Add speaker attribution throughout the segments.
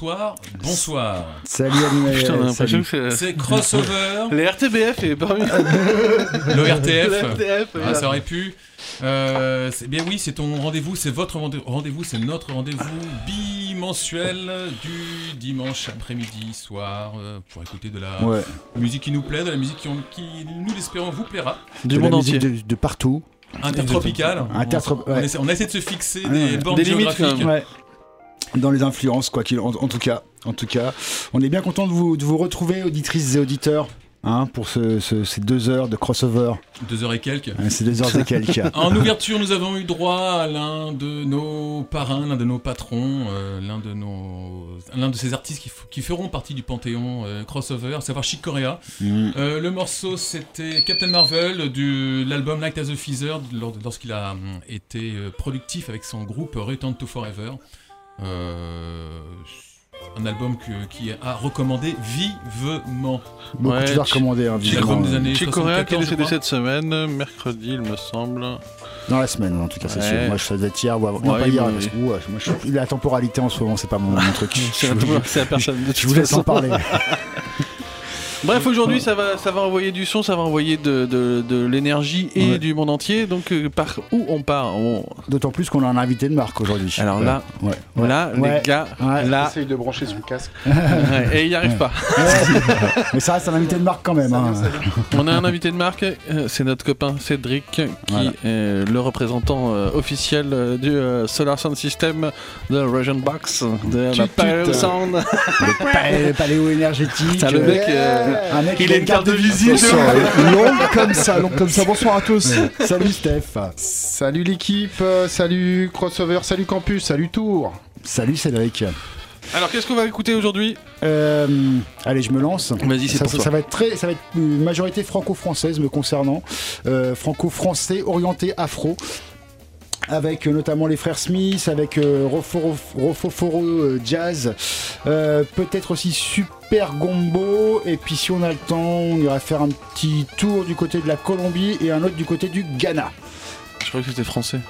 Speaker 1: bonsoir, bonsoir.
Speaker 2: Salut Animal.
Speaker 3: Putain, on a l'impression
Speaker 2: salut.
Speaker 3: que c'est.
Speaker 1: Crossover,
Speaker 3: Les RTBF est parmi.
Speaker 1: le RTF.
Speaker 3: Le RTF,
Speaker 1: Ah, ça aurait pu. Euh, bien oui, c'est ton rendez-vous, c'est votre rendez- rendez-vous, c'est notre rendez-vous bimensuel du dimanche après-midi, soir, euh, pour écouter de la
Speaker 2: Ouais.
Speaker 1: musique qui nous plaît, de la musique qui, on- qui, nous l'espérons, vous plaira.
Speaker 3: Du
Speaker 2: de
Speaker 3: monde entier.
Speaker 2: de, de partout.
Speaker 1: Intertropical.
Speaker 2: Intertro-
Speaker 1: on, on
Speaker 2: ouais.
Speaker 1: essaie, on essaie de se fixer
Speaker 2: Ouais,
Speaker 1: des
Speaker 2: ouais.
Speaker 1: bornes
Speaker 3: Des limites,
Speaker 1: géographiques.
Speaker 2: Ouais. Dans les influences, quoi qu'il en, en tout cas. En tout cas, on est bien content de vous, de vous retrouver, auditrices et auditeurs, hein, pour ce- ce- ces deux heures de crossover.
Speaker 1: Deux heures et quelques.
Speaker 2: Hein, ces deux heures et quelques.
Speaker 1: En ouverture, nous avons eu droit à l'un de nos parrains, l'un de nos patrons, euh, l'un de nos, l'un de ces artistes qui, feront partie du panthéon euh, crossover, à savoir Chick Corea.
Speaker 2: Mm.
Speaker 1: Euh, le morceau, c'était Captain Marvel de l'album Light as a Feather lors- lorsqu'il a hum, été euh, productif avec son groupe Return to Forever. Euh, un album que- qui est à recommander vivement.
Speaker 2: Beaucoup
Speaker 3: Ouais, tu-
Speaker 2: recommandées, hein,
Speaker 1: C'est
Speaker 2: vivement,
Speaker 1: l'album des années
Speaker 3: Chick Corea qui est
Speaker 1: 74, je
Speaker 3: décédé cette semaine, mercredi, il me semble.
Speaker 2: Dans la semaine, en tout cas, c'est
Speaker 3: Ouais.
Speaker 2: sûr. Moi, je savais hier ou avant. Non,
Speaker 3: Ouais,
Speaker 2: pas hier, parce que moi, je, la temporalité en ce moment, c'est pas mon, mon truc.
Speaker 3: C'est
Speaker 2: Je-
Speaker 3: la, personne de
Speaker 2: Je
Speaker 3: toute
Speaker 2: vous laisse en
Speaker 3: façon.
Speaker 2: parler.
Speaker 3: Bref, aujourd'hui, ça va, ça va envoyer du son, ça va envoyer de, de, de l'énergie et
Speaker 2: Ouais.
Speaker 3: du monde entier. Donc, euh, par où on part On-
Speaker 2: D'autant plus qu'on a un invité de marque aujourd'hui.
Speaker 3: Alors là,
Speaker 2: ouais. ouais.
Speaker 3: Là,
Speaker 2: Ouais.
Speaker 3: les gars,
Speaker 2: Ouais.
Speaker 3: là,
Speaker 4: Essaye de brancher son casque.
Speaker 3: et il n'y arrive pas.
Speaker 2: Mais ça reste un invité de marque quand même. hein.
Speaker 3: On a un invité de marque, euh, c'est notre copain Cédric, qui
Speaker 2: Voilà.
Speaker 3: est le représentant euh, officiel du Solar Sound System de Region Box, de la. Paleo Sound.
Speaker 2: Le paléo énergétique.
Speaker 3: Ça, le mec, euh,
Speaker 2: mec
Speaker 3: il a une carte de visite.
Speaker 2: Attention,
Speaker 4: Long comme ça, long comme ça. Bonsoir à tous.
Speaker 2: Salut Steph.
Speaker 4: Salut l'équipe, euh, salut Crossover, salut Campus, salut Tour.
Speaker 2: Salut Cédric.
Speaker 3: Alors, qu'est-ce qu'on va écouter aujourd'hui?
Speaker 2: Euh, allez, je me lance.
Speaker 3: Vas-y, c'est
Speaker 2: Ça,
Speaker 3: pour
Speaker 2: ça-
Speaker 3: toi.
Speaker 2: ça va être très, ça va être une majorité franco-française me concernant, Euh, franco-français orienté afro. Avec euh, notamment les frères Smith, avec euh, Roforo, Rofoforo euh, Jazz, euh, peut-être aussi Super Gombo, et puis si on a le temps, on ira faire un petit tour du côté de la Colombie et un autre du côté du Ghana.
Speaker 3: Je croyais que c'était français.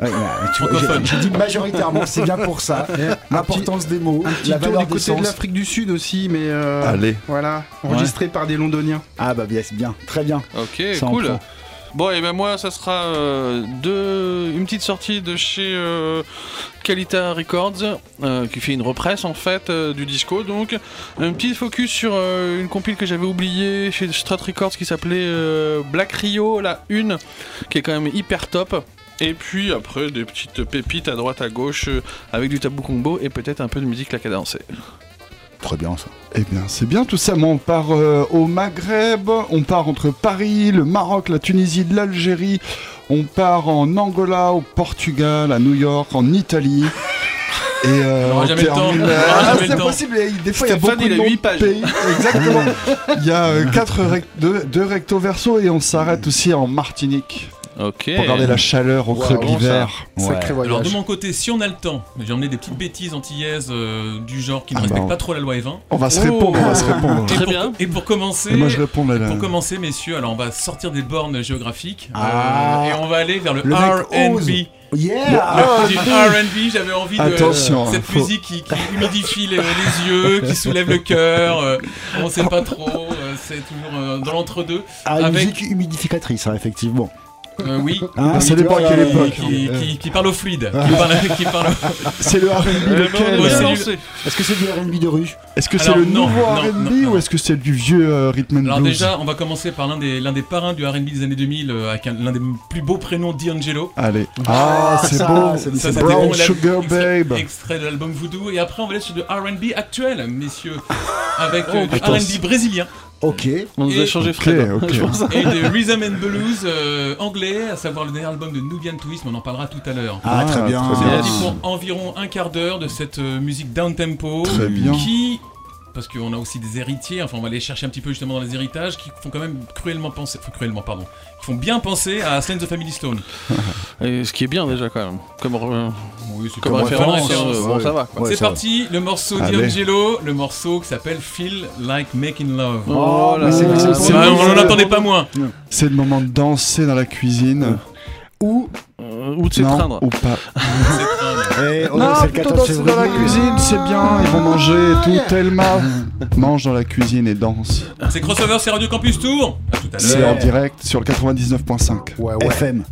Speaker 2: Ouais, ouais,
Speaker 1: Francophone.
Speaker 2: j'ai- dit majoritairement, c'est bien pour ça. L'importance des mots,
Speaker 4: Un petit
Speaker 2: la
Speaker 4: tour
Speaker 2: valeur
Speaker 4: du
Speaker 2: des
Speaker 4: côté de l'Afrique du Sud aussi, mais euh,
Speaker 3: Allez.
Speaker 4: voilà, enregistré par des Londoniens.
Speaker 2: Ah bah bien, c'est bien, très bien.
Speaker 3: Ok,
Speaker 2: Ça en
Speaker 3: cool. Bon, et ben moi, ça sera euh, une petite sortie de chez euh, Records, euh, qui fait une represse en fait euh, du disco. Donc, un petit focus sur une compile que j'avais oubliée chez Strat Records qui s'appelait Black Rio, la une, qui est quand même hyper top. Et puis après, des petites pépites à droite à gauche avec du tabou combo et peut-être un peu de musique la cadencée.
Speaker 2: Très bien ça.
Speaker 5: Eh bien, c'est bien tout ça, mais on part euh, au Maghreb, on part entre Paris, le Maroc, la Tunisie, l'Algérie, on part en Angola, au Portugal, à New York, en Italie. Et euh,
Speaker 1: On
Speaker 5: termine- Ah, c'est possible, des fois il y a beaucoup de noms
Speaker 3: pages.
Speaker 5: pays. Exactement. Il y a euh, deux, deux recto verso et on s'arrête aussi en Martinique
Speaker 3: Ok.
Speaker 5: pour garder la chaleur au creux de l'hiver.
Speaker 4: Sacré
Speaker 1: Alors de mon côté, si on a le temps, j'ai emmené des petites bêtises antillaises euh, du genre qui ne
Speaker 5: Ah bah,
Speaker 1: respectent
Speaker 5: on-
Speaker 1: pas trop la loi E20.
Speaker 5: On va se
Speaker 3: Oh.
Speaker 5: répondre, on va se répondre.
Speaker 1: Et
Speaker 3: Très
Speaker 1: pour,
Speaker 3: bien.
Speaker 1: Et pour commencer,
Speaker 5: Et moi je réponds là. là.
Speaker 1: pour commencer, messieurs, alors on va sortir des bornes géographiques euh,
Speaker 2: Ah.
Speaker 1: et on va aller vers le,
Speaker 2: Le.
Speaker 1: R&B.
Speaker 2: Yeah
Speaker 1: Le- du R&B, j'avais envie de
Speaker 5: Attention,
Speaker 1: cette
Speaker 5: faut-
Speaker 1: musique qui, qui humidifie les, les yeux, qui soulève le cœur. euh, on sait pas trop, euh, c'est toujours euh, dans l'entre-deux.
Speaker 2: Ah, une musique humidificatrice, hein, effectivement.
Speaker 1: Euh, oui.
Speaker 5: Ah, ça dépend à quelle
Speaker 2: euh,
Speaker 5: époque.
Speaker 1: Qui, qui- qui parle au fluide, qui parle, qui parle
Speaker 5: C'est le R&B
Speaker 3: Euh,
Speaker 5: lequel
Speaker 1: c'est.
Speaker 2: Est-ce que c'est du R&B de rue
Speaker 5: Est-ce que c'est le
Speaker 1: non,
Speaker 5: nouveau R&B ou est-ce que c'est du vieux euh, rhythm and
Speaker 1: Alors
Speaker 5: blues
Speaker 1: déjà, on va commencer par l'un des, l'un des parrains du R&B des années 2000, euh, avec un- l'un des plus beaux prénoms, D'Angelo.
Speaker 5: Allez. Ah, c'est
Speaker 2: ça,
Speaker 5: beau.
Speaker 2: c'est- c'est
Speaker 5: Brown Sugar Babe.
Speaker 1: Extrait de l'album Voodoo. Et après, on va aller sur du R&B actuel, messieurs. Avec
Speaker 5: Oh,
Speaker 1: du
Speaker 5: attends.
Speaker 1: R&B brésilien
Speaker 2: Ok.
Speaker 3: On nous a changé Fred. Je pense.
Speaker 1: et de Rhythm and Blues euh, anglais, à savoir le dernier album de Nubian Twist, mais on en parlera tout à l'heure.
Speaker 2: Ah,
Speaker 5: Ah,
Speaker 2: très bien.
Speaker 5: très
Speaker 1: C'est
Speaker 5: bien.
Speaker 1: parti pour environ un quart d'heure de cette euh, musique down tempo
Speaker 5: Très bien.
Speaker 1: qui parce qu'on a aussi des héritiers, enfin on va aller chercher un petit peu justement dans les héritages qui font quand même cruellement penser, enfin cruellement pardon, qui font bien penser à Slane the Family Stone.
Speaker 3: Et ce qui est bien déjà quand même. Comme,
Speaker 1: Oui, c'est
Speaker 3: comme
Speaker 2: Comme
Speaker 3: référence,
Speaker 2: référence,
Speaker 3: euh, bon
Speaker 2: ouais.
Speaker 3: ça va.
Speaker 2: Ouais,
Speaker 1: c'est
Speaker 2: va.
Speaker 1: parti, le morceau d'Angelo, le morceau qui s'appelle Feel Like Making Love.
Speaker 3: Oh là
Speaker 2: c'est-
Speaker 1: on n'en attendait pas moins.
Speaker 5: C'est le moment de danser dans la cuisine.
Speaker 2: Ou,
Speaker 3: Ou de s'étreindre.
Speaker 5: ou pas.
Speaker 2: eh, oh,
Speaker 5: Non,
Speaker 2: c'est le
Speaker 5: plutôt
Speaker 2: 14
Speaker 5: danser dans la cuisine, c'est bien. Ils vont manger et tout. Thelma mange dans la cuisine et danse.
Speaker 1: C'est Crossover, c'est Radio Campus Tour. À tout à
Speaker 5: C'est en direct sur le 99.5.
Speaker 4: Ouais, ouais.
Speaker 2: FM.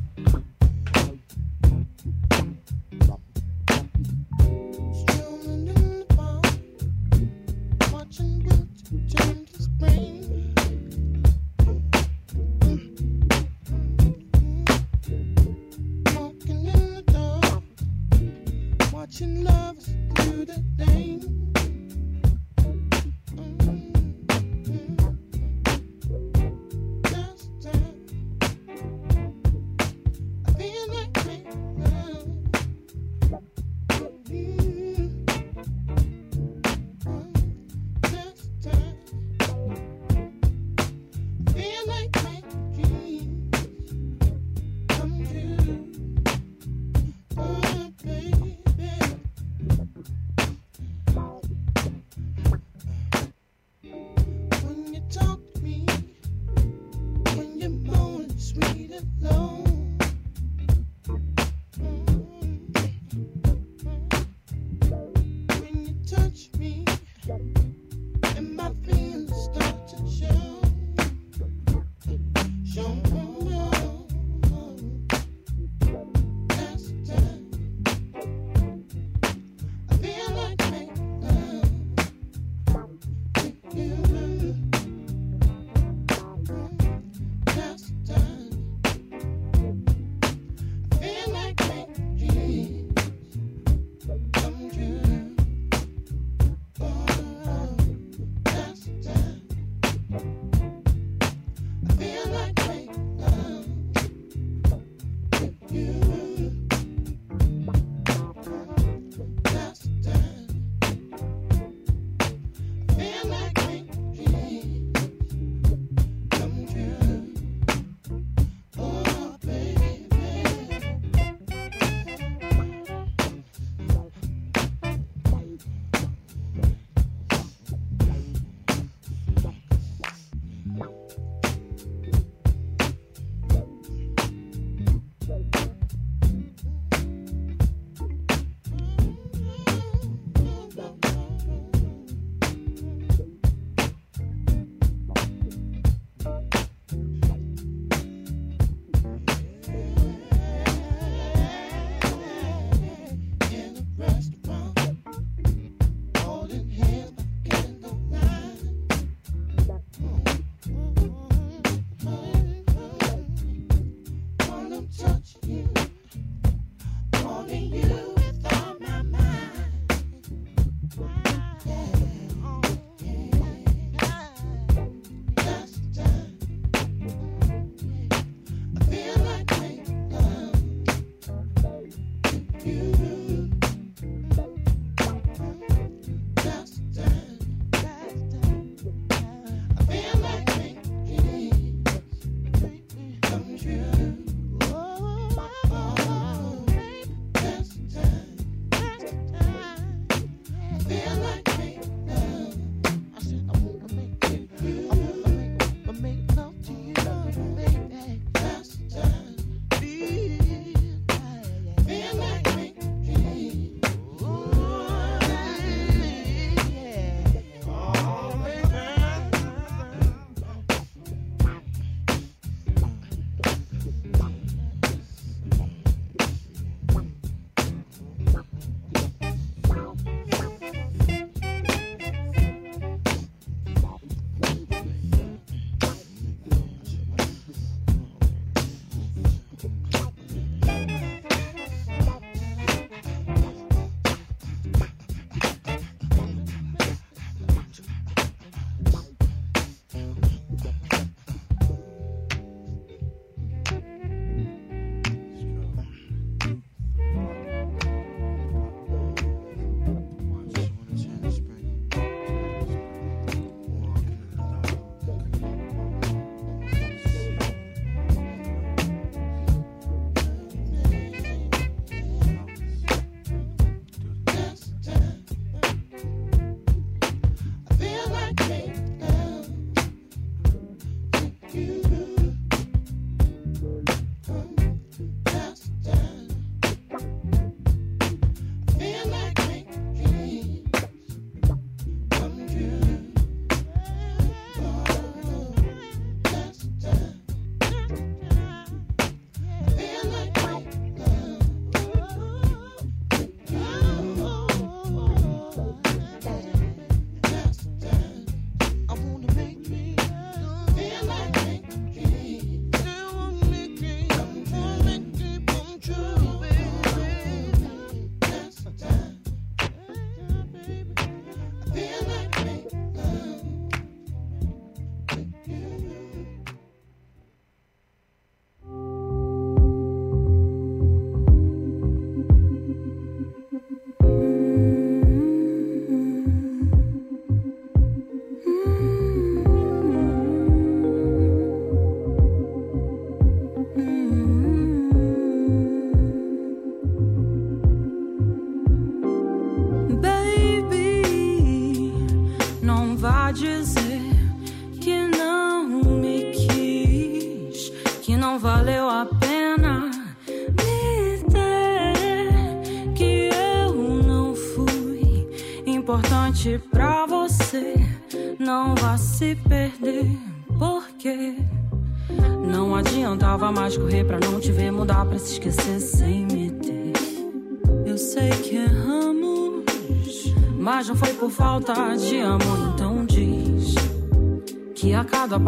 Speaker 6: Valeu a pena me ter, que eu não fui importante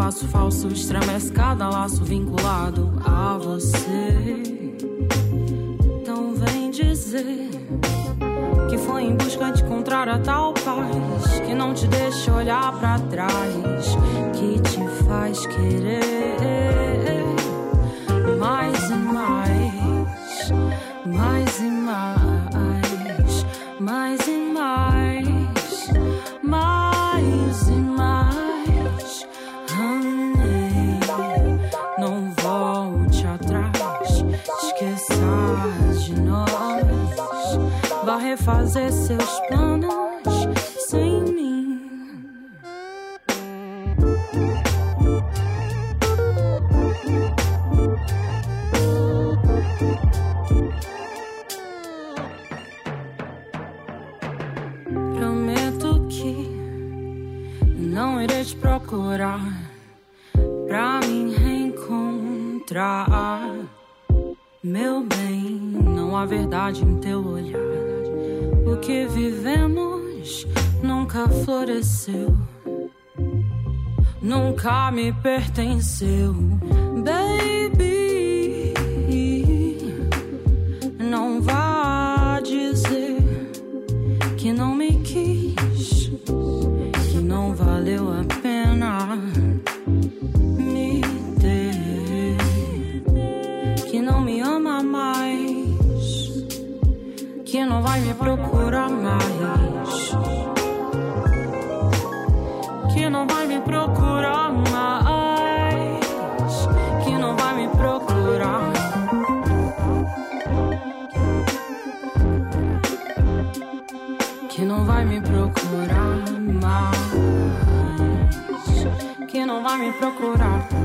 Speaker 6: laço falso, estremece cada laço vinculado. A irei te procurar pra me reencontrar. Meu bem, não há verdade em teu olhar. O que vivemos nunca floresceu, nunca me pertenceu. Baby, procura mais. Que não vai me procurar mais. Que não vai me procurar. Que não vai me procurar mais. Que não vai me procurar.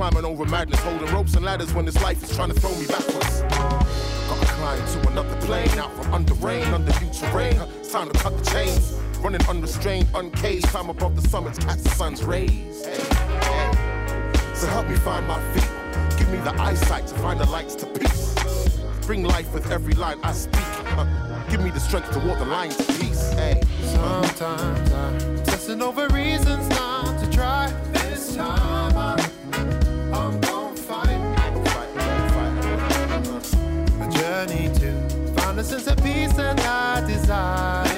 Speaker 7: climbing over madness, holding ropes and ladders when this life is trying to throw me backwards. Gotta climb to another plane, out from under rain, under new terrain. It's time to cut the chains, running unrestrained, uncaged. Climb above the summits, catch the sun's rays. So help me find my feet, give me the eyesight to find the lights to peace. Bring life with every line I speak. Give me the strength to walk the lines to peace. Hey.
Speaker 8: Sometimes I'm testing over reasons not to try. This time I'm journey to find a sense of peace that I desire.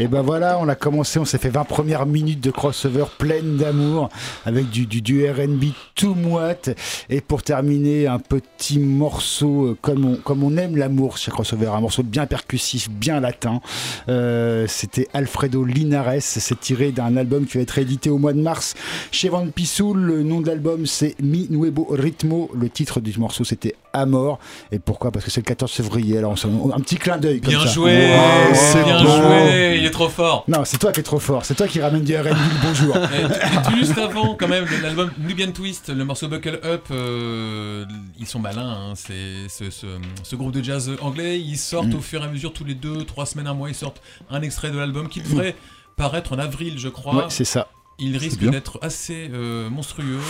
Speaker 2: Et ben voilà, on a commencé, on s'est fait 20 premières minutes de crossover pleine d'amour avec du, du, RB tout moite. Et pour terminer, un petit morceau euh, comme on, aime l'amour chez crossover, un morceau bien percussif, bien latin. Euh, C'était Alfredo Linares, c'est tiré d'un album qui va être édité au mois de mars chez Van Pissou. Le nom de l'album c'est Mi Nuevo Ritmo. Le titre du morceau c'était Amor. Et pourquoi? Parce que c'est le 14 février. Alors on un petit clin d'œil.
Speaker 1: Bien joué,
Speaker 2: Ouais, c'est
Speaker 1: bien joué, il est trop fort.
Speaker 2: Non, c'est toi qui es trop fort. C'est toi qui ramène du RB bonjour.
Speaker 1: Et juste avant, quand même, l'album Nubian Twist, le morceau Buckle Up, euh, ils sont malins. hein, c'est ce, ce- ce groupe de jazz anglais. Ils sortent
Speaker 2: Mm.
Speaker 1: au fur et à mesure, tous les deux, trois semaines, un mois, ils sortent un extrait de l'album qui devrait paraître en avril, je crois.
Speaker 2: Ouais, c'est ça.
Speaker 1: il risque d'être assez euh, monstrueux.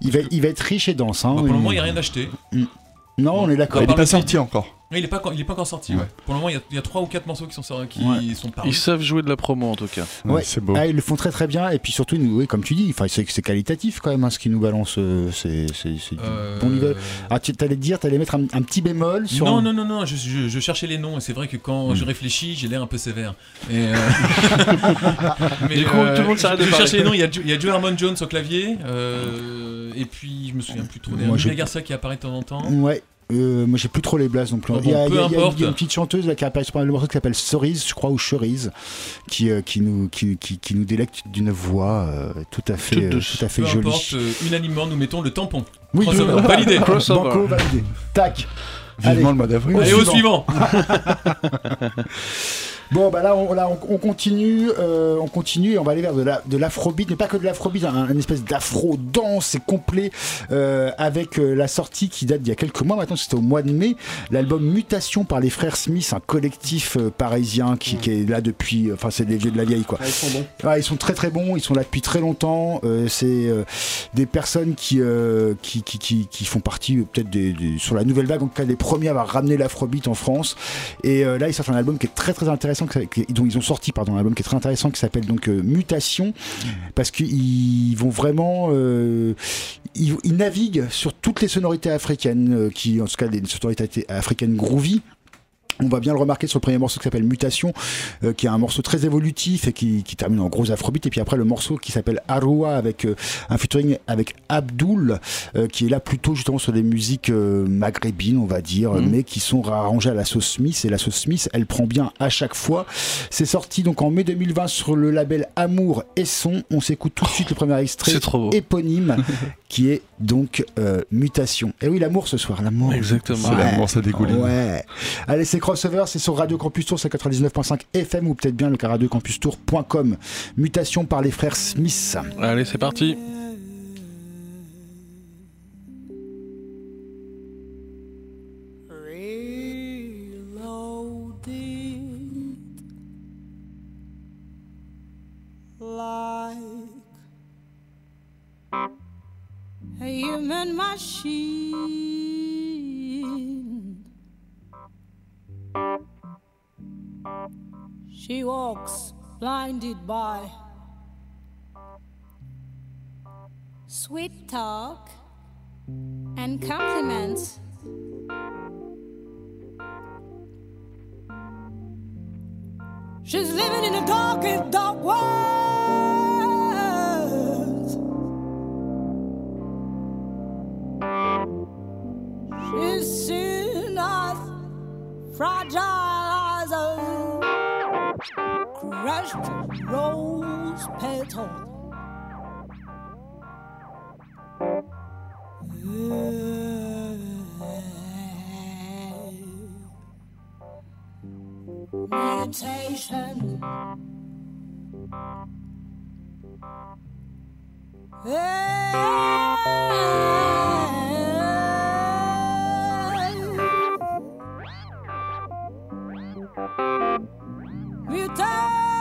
Speaker 2: Il va, il va être riche et dense. Hein,
Speaker 1: Bon, pour le moment, il n'y a rien acheté.
Speaker 2: Non, on est d'accord.
Speaker 5: Il
Speaker 1: par
Speaker 5: est pas sorti encore.
Speaker 1: Il n'est pas, encore- il est pas encore sorti.
Speaker 5: Ouais.
Speaker 1: ouais. Pour le moment, il y a- il y, a trois ou quatre morceaux qui sont, sortis- qui
Speaker 2: Ouais.
Speaker 1: sont
Speaker 3: Ils
Speaker 1: parus.
Speaker 3: savent jouer de la promo en tout cas.
Speaker 2: Ouais.
Speaker 5: C'est beau.
Speaker 2: Ah, ils le font très très bien et puis surtout, nous, oui, comme tu dis, enfin, c'est qualitatif quand même hein, ce qu'ils nous balancent. euh, c'est du
Speaker 1: Euh,
Speaker 2: bon niveau. Ah, tu allais te dire, tu allais mettre un, un petit bémol sur.
Speaker 1: Non,
Speaker 2: un-
Speaker 1: non, non, non, je, je- je cherchais les noms et c'est vrai que quand
Speaker 2: Hmm.
Speaker 1: je réfléchis, j'ai l'air un peu sévère. Et, euh, mais,
Speaker 3: Du coup, tout le monde s'arrête de
Speaker 1: Je cherchais les noms, il y a, Jo- il y a Joe Harmon Jones au clavier, euh, et puis je me souviens plus trop. Il y a Garcia qui apparaît de temps en temps.
Speaker 2: Ouais. Euh, moi j'ai plus trop les blases non plus.
Speaker 1: Bon,
Speaker 2: il, y a,
Speaker 1: peu
Speaker 2: il y a- il y a-
Speaker 1: importe.
Speaker 2: il y a une petite chanteuse là, qui apparaît sur le morceau qui s'appelle Cerise, je crois, ou Cerise, qui, euh, qui, nous, qui, qui, qui nous délecte d'une voix euh, tout à fait, euh, tout à fait
Speaker 1: Peu
Speaker 2: jolie.
Speaker 1: importe, euh, unanimement, nous mettons le tampon.
Speaker 2: Oui,
Speaker 1: Crossover,
Speaker 2: de-
Speaker 1: validé.
Speaker 3: Crossover.
Speaker 2: Banco validé. Tac.
Speaker 5: Vivement
Speaker 2: Allez.
Speaker 5: le mois d'avril.
Speaker 1: Allez, au suivant.
Speaker 2: Bon, bah là, on, là, on, on continue, euh, on continue et on va aller vers de la de l'afrobeat, mais pas que de l'afrobeat, un, un espèce d'afro dense et complet euh, avec euh, la sortie qui date d'il y a quelques mois maintenant, c'était au mois de mai, l'album Mutation par les frères Smith, un collectif parisien qui, qui est là depuis, enfin c'est des vieux de la vieille quoi.
Speaker 9: Ah, ils sont bons.
Speaker 2: Ah, ils sont très très bons, ils sont là depuis très longtemps. c'est des personnes qui, qui, qui, qui, qui font partie peut-être des, des- sur la nouvelle vague, en tout cas des premiers à avoir ramené l'afrobeat en France. Et là, ils sortent un album qui est très très intéressant, dont ils ont sorti pardon, un album qui est très intéressant qui s'appelle euh, Mutation, parce qu'ils vont vraiment, euh, ils, naviguent sur toutes les sonorités africaines, euh, qui en tout cas des sonorités africaines groovy. On va bien le remarquer sur le premier morceau qui s'appelle Mutation, euh, qui est un morceau très évolutif et qui, qui termine en gros afrobeat. Et puis après le morceau qui s'appelle Arua avec euh, un featuring avec Abdul, euh, qui est là plutôt justement sur des musiques maghrébines, on va dire,
Speaker 3: Mhm.
Speaker 2: mais qui sont arrangées à la sauce Smith. Et la sauce Smith, elle prend bien à chaque fois. C'est sorti donc en mai 2020 sur le label Amour et Son. On s'écoute tout de suite le premier extrait
Speaker 3: C'est trop beau.
Speaker 2: éponyme, qui est donc euh, Mutation. Et oui, l'amour ce soir, l'amour.
Speaker 3: Exactement.
Speaker 5: C'est l'amour, ça dégouline.
Speaker 2: Ouais. Allez, c'est crossover, c'est sur Radio Campus Tour, c'est 99.5 FM ou peut-être bien le radiocampustour.com. Mutation par les frères Smith.
Speaker 3: Allez, c'est parti.
Speaker 10: A human machine. She walks blinded by sweet talk and compliments. She's living in a dark dark world. She's seen us fragile as a crushed rose petal. Meditation. Mutation.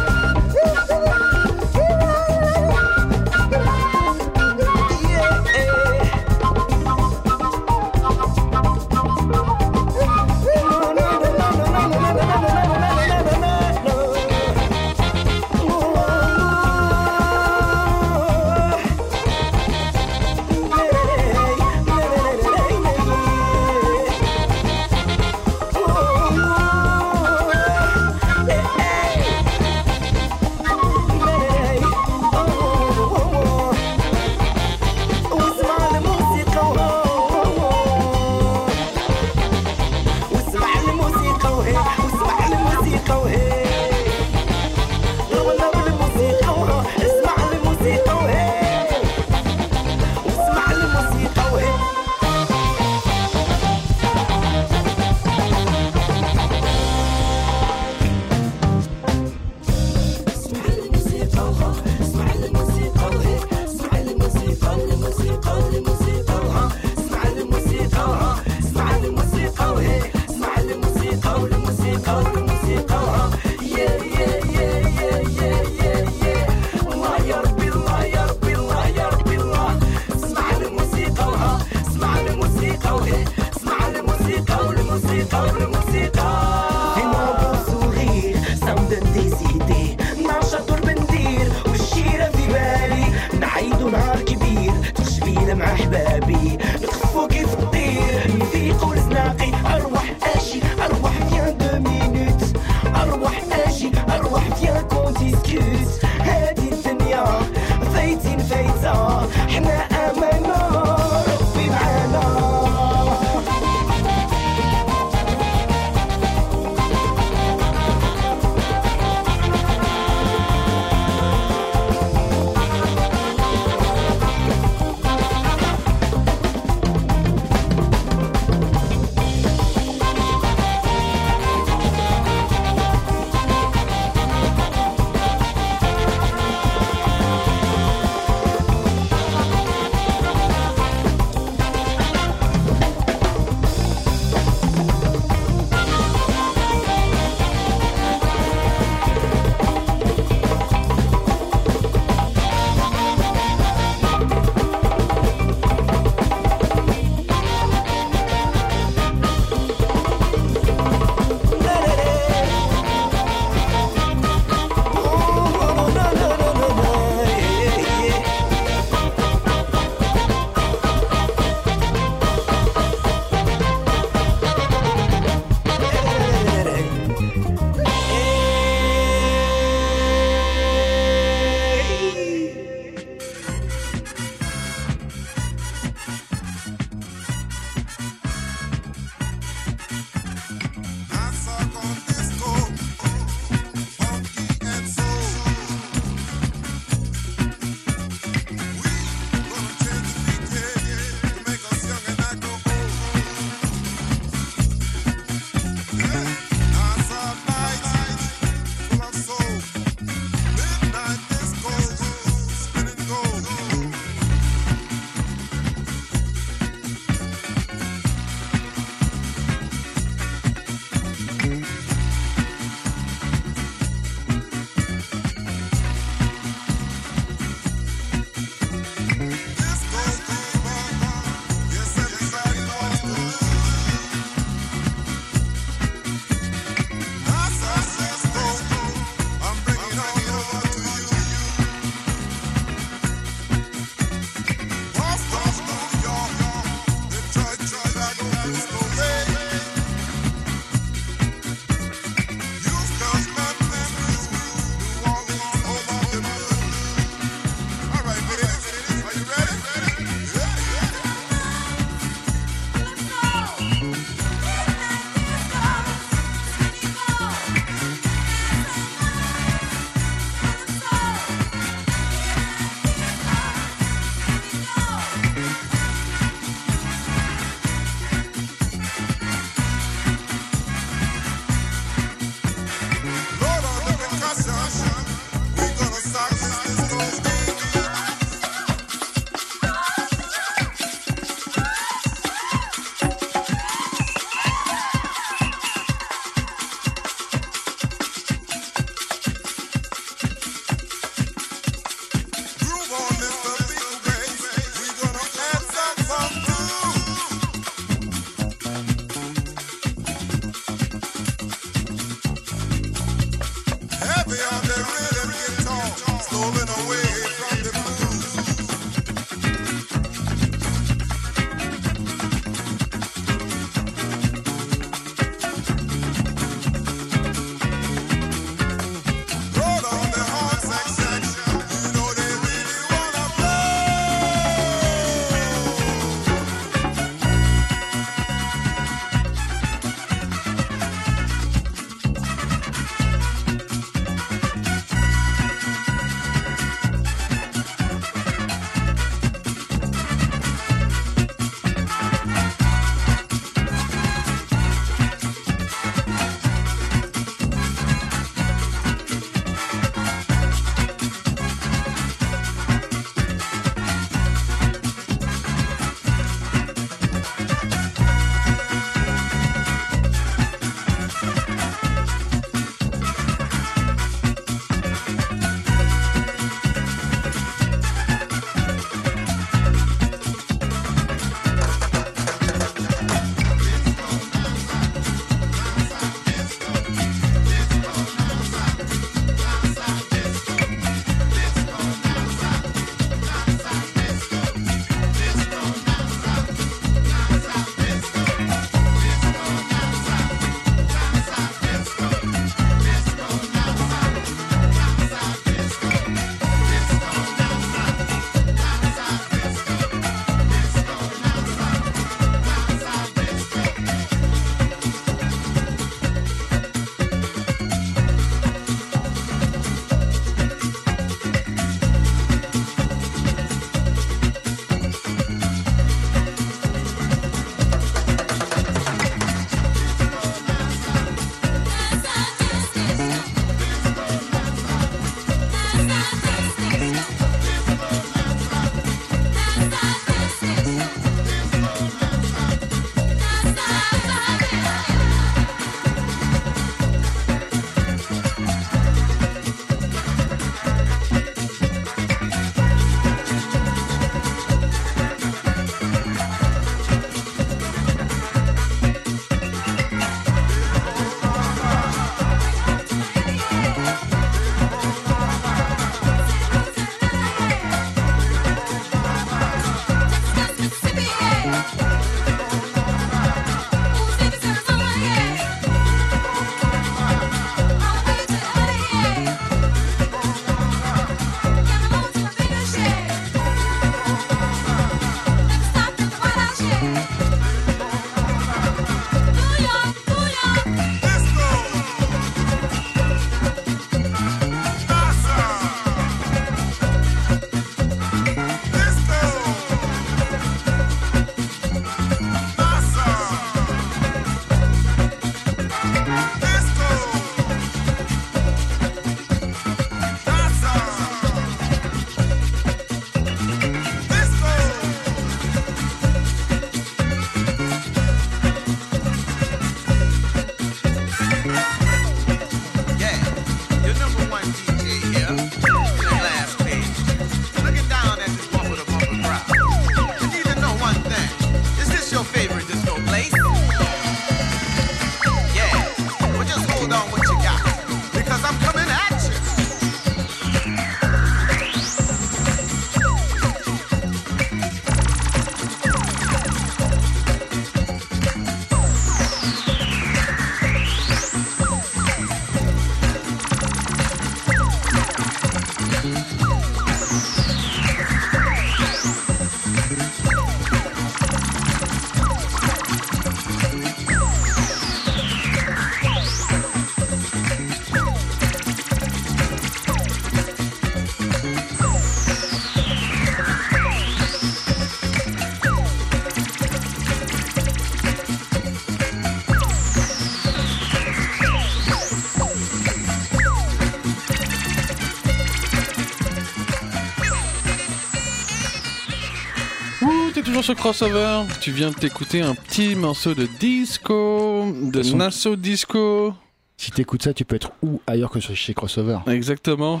Speaker 3: Sur Crossover. Tu viens de t'écouter un petit morceau de disco, de
Speaker 2: façon-
Speaker 3: Nassau Disco.
Speaker 2: Si t'écoutes ça, tu peux être où ailleurs que chez Crossover
Speaker 3: Exactement.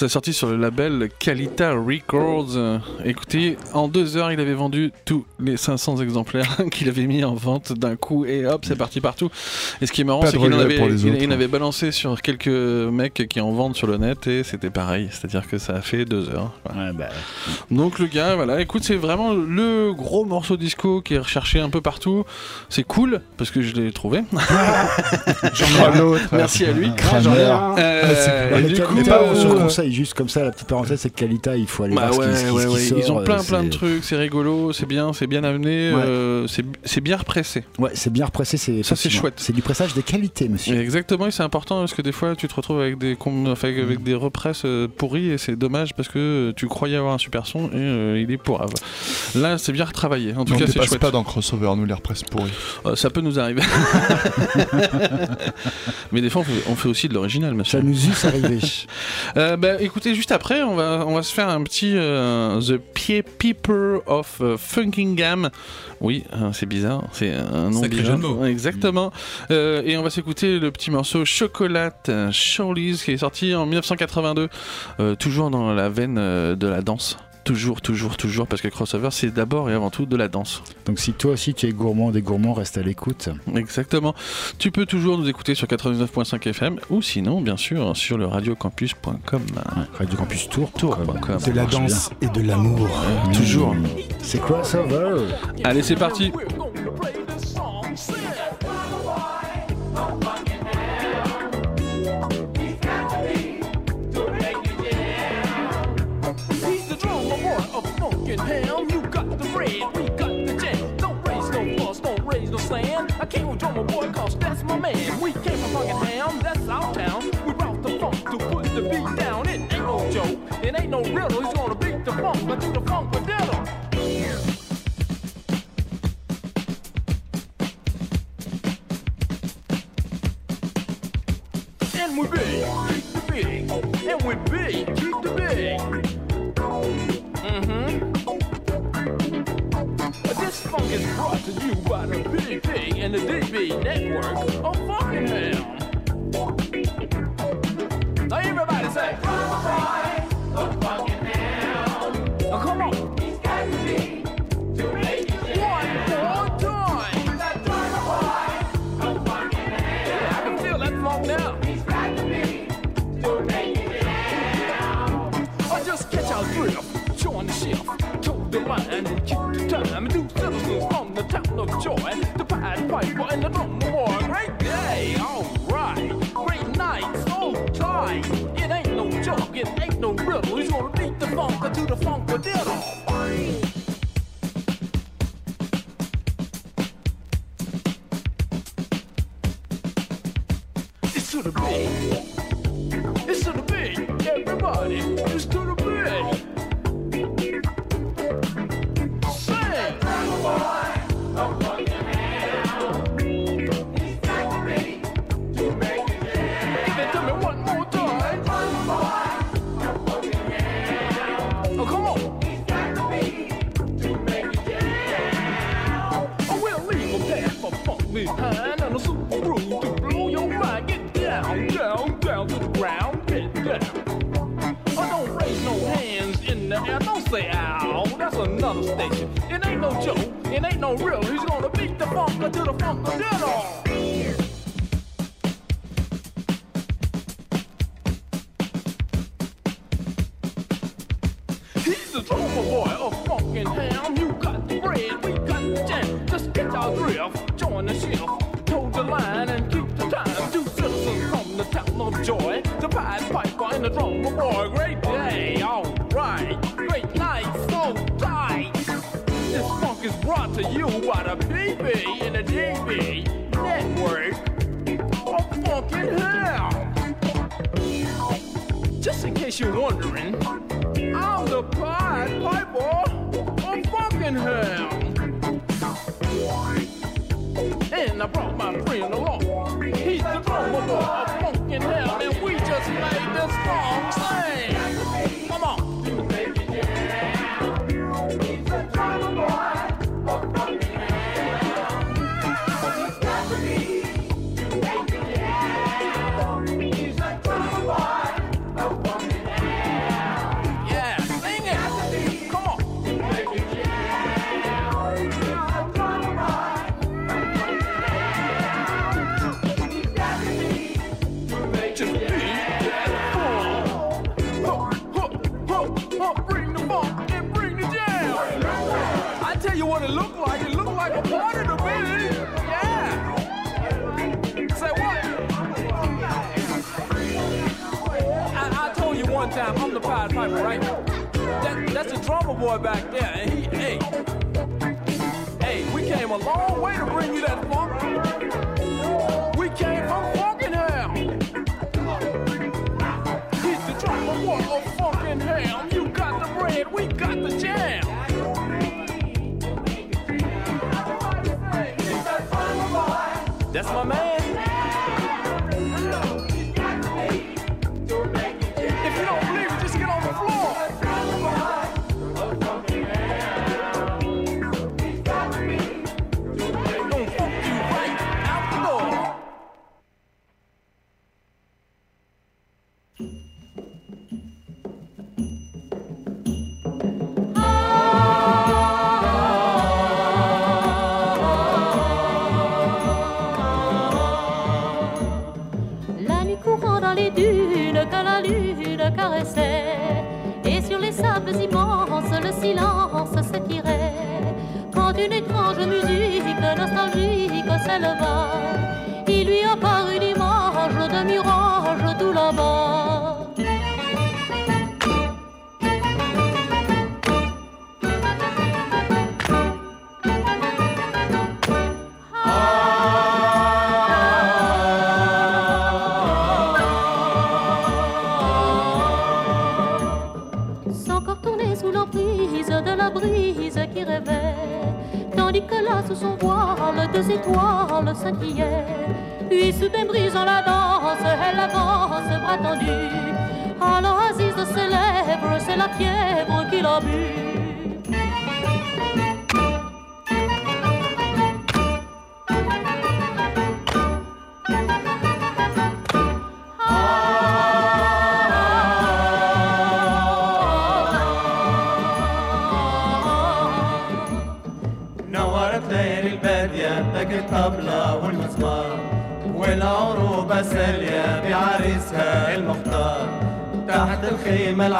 Speaker 3: C'est sorti sur le label Calita Records. Euh, Écoutez, en deux heures, il avait vendu tous les 500 exemplaires qu'il avait mis en vente d'un coup et hop, c'est parti partout. Et ce qui est marrant, c'est qu'il avait, il- il avait balancé sur quelques mecs qui en vendent sur le net et c'était pareil. C'est-à-dire que ça a fait deux heures. Voilà.
Speaker 2: Ouais, bah,
Speaker 3: Donc le gars, voilà, écoute, c'est vraiment le gros morceau disco qui est recherché un peu partout. C'est cool parce que je l'ai trouvé. Merci à lui.
Speaker 2: Kramer.
Speaker 3: Euh, et du coup,
Speaker 2: mais pas
Speaker 3: euh,
Speaker 2: sur conseil, juste comme ça, la petite parenthèse, c'est que Calita, il faut aller
Speaker 3: Bah
Speaker 2: voir
Speaker 3: ouais,
Speaker 2: ce qui,
Speaker 3: ouais,
Speaker 2: ce qui
Speaker 3: ouais.
Speaker 2: sort,
Speaker 3: Ils ont plein
Speaker 2: euh,
Speaker 3: plein de trucs, c'est rigolo, c'est bien, c'est bien amené,
Speaker 2: Ouais.
Speaker 3: euh, c'est c'est bien repressé.
Speaker 2: Ouais, c'est bien repressé, c'est
Speaker 3: Ça, c'est chouette.
Speaker 2: C'est du pressage de qualité, monsieur.
Speaker 3: Exactement, et c'est important parce que des fois tu te retrouves avec des, enfin, avec des represses euh, pourries et c'est dommage parce que tu croyais avoir un super son et euh, il est pourrave. Là, c'est bien retravaillé. En tout
Speaker 5: on
Speaker 3: cas, c'est chouette.
Speaker 5: pas dans Crossover, nous les represses pourries.
Speaker 3: Euh, ça peut nous arriver. Mais des fois, on fait, on fait aussi de l'original, monsieur.
Speaker 2: Ça nous eût arrivé.
Speaker 3: Euh, bah, écoutez, juste après, on va, on va se faire un petit euh, The Pie Peeper of euh, Funkingham. Oui, euh, c'est bizarre, c'est un nom
Speaker 1: Sacré
Speaker 3: bizarre. Exactement. Euh, et on va s'écouter le petit morceau Chocolate Shawlees qui est sorti en 1982, euh, toujours dans la veine euh, de la danse. Toujours, toujours, toujours, parce que crossover, c'est d'abord et avant tout de la danse.
Speaker 2: Donc si toi aussi tu es gourmand des gourmands, reste à l'écoute.
Speaker 3: Exactement. Tu peux toujours nous écouter sur 99.5 FM ou sinon, bien sûr, sur le radiocampus.com.
Speaker 2: Radio Campus Tour.
Speaker 3: Tour.com.
Speaker 4: De la danse et de l'amour.
Speaker 3: Toujours.
Speaker 2: C'est crossover.
Speaker 3: Allez, c'est parti.
Speaker 11: Sand. I came with drummer boy cause that's my man. We came from funkin' ham, that's our town. We brought the funk to put the beat down. It ain't no joke, it ain't no riddle. He's gonna beat the funk, but do the funk with diddle. And we big, keep the big. And we big, keep the big. Mm-hmm. This funk is brought to you by the PP and the DB network of hell. Now everybody say, Now shift, toe the line and keep the time. Do citizens from the town of Joy, the Pied Piper and the drum war. Great day, alright. Great night, so tight. It ain't no joke, it ain't no riddle. He's gonna beat the funk to the funk with diddle. It's to the beat. It's to the beat. Everybody, it's to the beat. No. It ain't no real. He's gonna beat the funk to the funk of diddle. The PB and the DB network oh, of funkin' hell. Just in case you're wondering, I'm the Pied Piper of Buckingham. And I brought my right. That, that's a drummer boy back there, and he, hey, hey, we came a long way to bring you that funk.
Speaker 12: train priait. Puis soudain brisant la danse, elle avance, bras tendus. Alors Aziz ses lèvres, c'est la
Speaker 13: pierre.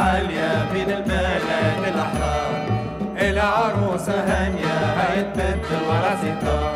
Speaker 13: عالية من البلد الأحرار. العروسة هانية هيتبت ورا ستار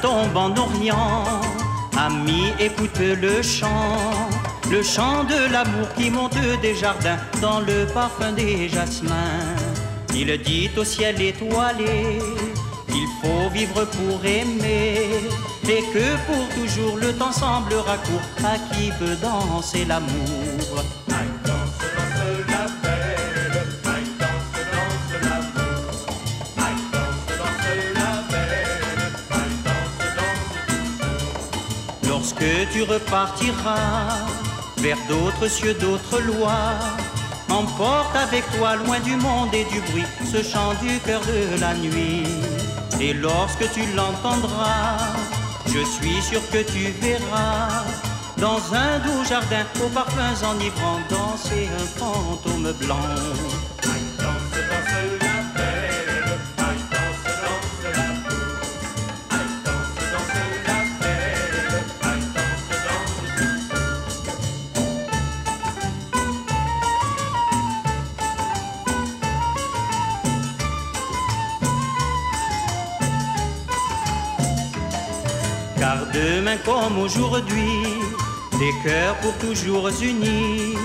Speaker 14: tombe en Orient, ami, écoute le chant, le chant de l'amour qui monte des jardins dans le parfum des jasmins. Il dit au ciel étoilé qu'il faut vivre pour aimer et que pour toujours le temps semblera court à qui peut danser l'amour? Repartiras vers d'autres cieux, d'autres lois, emporte avec toi loin du monde et du bruit ce chant du cœur de la nuit. Et lorsque tu l'entendras, je suis sûr que tu verras dans un doux jardin aux parfums enivrants danser un fantôme blanc. Comme aujourd'hui, des cœurs pour toujours unis,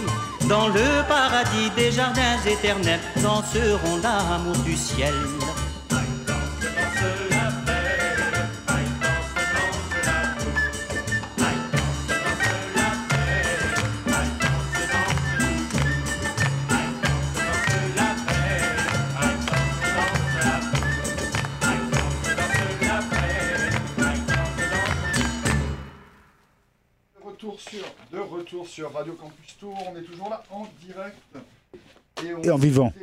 Speaker 14: dans le paradis des jardins éternels, danseront l'amour du ciel.
Speaker 5: En
Speaker 2: vivant.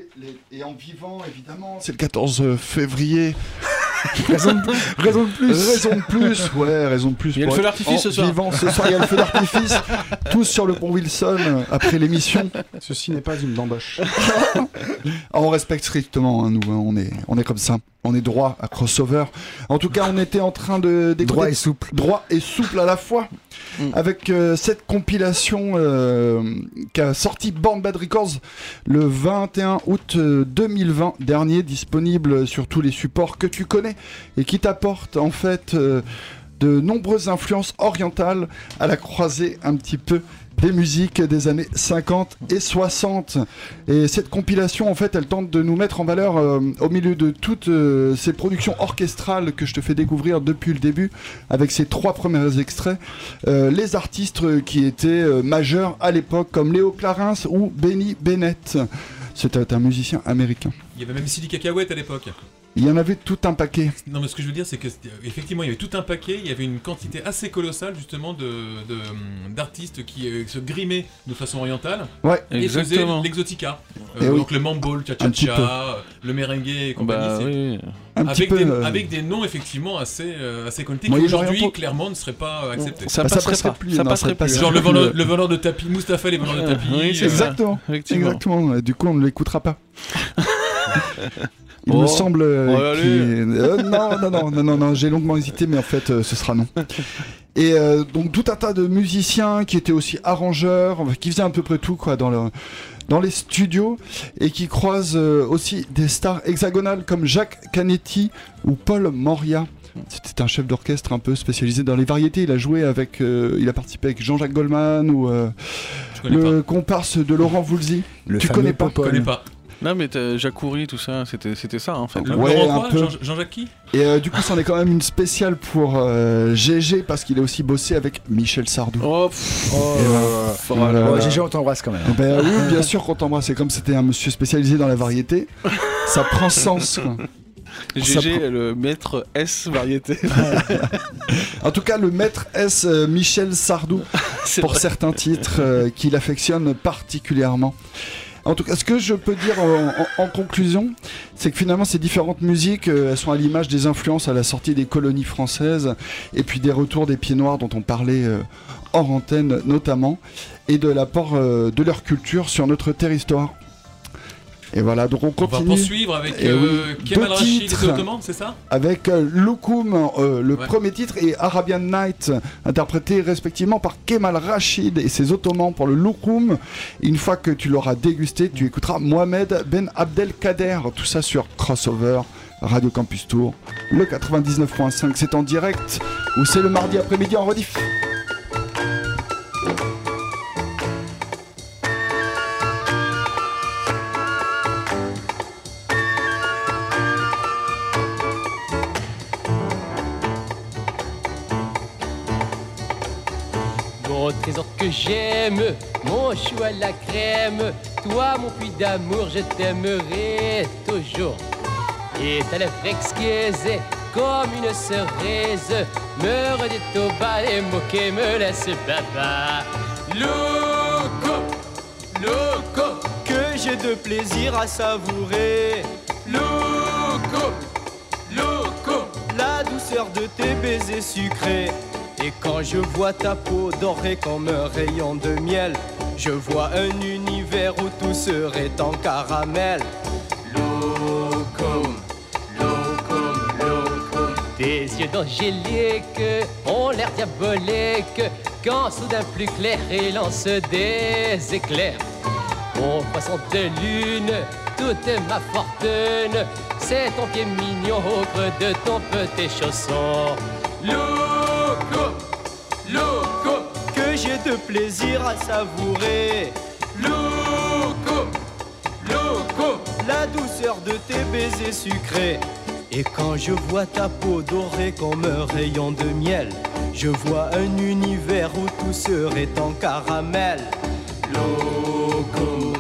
Speaker 5: Et en vivant, évidemment. C'est le 14 février.
Speaker 2: Raison de, raison de plus.
Speaker 5: Raison de plus, ouais, raison de plus.
Speaker 3: Il y a le feu d'artifice ce soir.
Speaker 5: Vivant ce soir, il y a le feu d'artifice. Tous sur le pont Wilson euh, après l'émission.
Speaker 4: Ceci n'est pas une bamboche.
Speaker 5: Ah, on respecte strictement, hein, nous, hein, on, est, on est comme ça. On est droit à crossover. En tout cas, on était en train de
Speaker 2: Droit et souple.
Speaker 5: droit et souple à la fois, avec euh, cette compilation euh, qu'a sorti Born Bad Records le 21 août euh, 2020 dernier, disponible sur tous les supports que tu connais et qui t'apporte en fait euh, de nombreuses influences orientales à la croisée un petit peu des musiques des années 50 et 60. Et cette compilation, en fait, elle tente de nous mettre en valeur euh, au milieu de toutes euh, ces productions orchestrales que je te fais découvrir depuis le début, avec ces trois premiers extraits, euh, les artistes qui étaient majeurs à l'époque, comme Léo Clarins ou Benny Bennett. C'était un musicien américain.
Speaker 1: Il y avait même Silly Cacahuète à l'époque.
Speaker 5: Il y en avait tout un paquet.
Speaker 1: Non, mais ce que je veux dire, c'est que effectivement, il y avait tout un paquet. Il y avait une quantité assez colossale justement de d'artistes qui euh, se grimaient de façon orientale.
Speaker 5: Ouais.
Speaker 1: et faisaient
Speaker 3: Exactement.
Speaker 1: l'exotica.
Speaker 5: Eh
Speaker 1: Euh,
Speaker 5: oui.
Speaker 1: donc le mambo, le cha-cha-cha, le merengue et compagnie.
Speaker 3: Bah oui.
Speaker 5: Un petit
Speaker 1: avec,
Speaker 5: peu.
Speaker 1: des,
Speaker 5: euh,
Speaker 1: avec des noms effectivement assez, euh, assez connectés qui aujourd'hui clairement ne seraient pas acceptés.
Speaker 3: Ça
Speaker 5: Bah, ça
Speaker 3: passerait
Speaker 5: passerait
Speaker 3: pas.
Speaker 5: plus,
Speaker 3: Ça
Speaker 5: non,
Speaker 3: passerait plus.
Speaker 1: Genre le vendeur,
Speaker 5: le-
Speaker 1: le vendeur de tapis, Mustapha les vendeurs de tapis.
Speaker 3: Oui,
Speaker 1: euh.
Speaker 5: Exactement. Exactement. Du coup, on ne l'écoutera pas. Il
Speaker 3: Oh.
Speaker 5: me semble euh,
Speaker 3: Oh,
Speaker 5: euh, non, non, non, non, non, non, j'ai longuement hésité, mais en fait, euh, ce sera non. Et euh, donc tout un tas de musiciens qui étaient aussi arrangeurs, qui faisaient à peu près tout quoi dans le dans les studios et qui croisent euh, aussi des stars hexagonales comme Jacques Canetti ou Paul Moria. C'était un chef d'orchestre un peu spécialisé dans les variétés. Il a joué avec, euh, il a participé avec Jean-Jacques Goldman ou euh, le comparse de Laurent Voulzy.
Speaker 2: Le
Speaker 5: Tu
Speaker 2: fameux
Speaker 5: connais pas
Speaker 1: connais pas.
Speaker 3: Non, mais t'as Jacoury, tout ça, c'était c'était ça en fait.
Speaker 1: Le
Speaker 5: Ouais,
Speaker 1: Laurent
Speaker 5: un
Speaker 1: quoi
Speaker 5: peu.
Speaker 1: Jean- Jean-Jacques qui?
Speaker 5: Et euh, du coup, c'en est quand même une spéciale pour euh, GG parce qu'il a aussi bossé avec Michel Sardou.
Speaker 3: Oh, pff,
Speaker 2: Oh,
Speaker 5: Et voilà.
Speaker 3: voilà.
Speaker 2: Oh, GG, on t'embrasse quand même.
Speaker 5: Ben oui, bien sûr, qu'on t'embrasse. C'est comme c'était un monsieur spécialisé dans la variété. Ça prend sens. quoi.
Speaker 3: GG,
Speaker 5: prend-
Speaker 3: le maître S variété.
Speaker 5: En tout cas, le maître S. euh, Michel Sardou
Speaker 3: C'est
Speaker 5: pour
Speaker 3: vrai.
Speaker 5: certains titres euh, qu'il affectionne particulièrement. En tout cas, ce que je peux dire en, conclusion, c'est que finalement ces différentes musiques, euh, sont à l'image des influences à la sortie des colonies françaises, et puis des retours des pieds noirs dont on parlait euh, hors antenne notamment, et de l'apport euh, de leur culture sur notre territoire. Et voilà, donc on
Speaker 1: On va
Speaker 5: continue
Speaker 1: poursuivre avec euh,
Speaker 5: oui,
Speaker 1: Kemal Rachid et Ottomans, c'est ça?
Speaker 5: avec euh, Loukoum, euh, le
Speaker 1: Ouais.
Speaker 5: premier titre, et Arabian Night, interprété respectivement par Kemal Rachid et ses Ottomans pour le Loukoum. Une fois que tu l'auras dégusté, tu écouteras Mohamed Ben Abdelkader, tout ça sur Crossover Radio Campus Tour. Le 99.5 c'est en direct ou c'est le mardi après-midi en rediff.
Speaker 15: Trésor que j'aime, mon chou à la crème, toi mon puits d'amour, je t'aimerai toujours. Et ta lèvre exquise comme une cerise, me redit au bas mots qui me laissent baba. Loco, loco,
Speaker 16: que j'ai de plaisir à savourer.
Speaker 15: Loco, loco,
Speaker 16: la douceur de tes baisers sucrés. Et quand je vois ta peau dorée comme un rayon de miel, je vois un univers où tout serait en caramel.
Speaker 15: Locum, locum, locum. Tes yeux d'angélique ont l'air diaboliques quand soudain plus clair il lance des éclairs. Mon poisson de lune, toute ma fortune, c'est ton pied mignon au creux de ton petit chausson. Loco, loco,
Speaker 16: que j'ai de plaisir à savourer.
Speaker 15: Loco, loco,
Speaker 16: la douceur de tes baisers sucrés. Et quand je vois ta peau dorée comme un rayon de miel, je vois un univers où tout serait en caramel.
Speaker 15: Locum,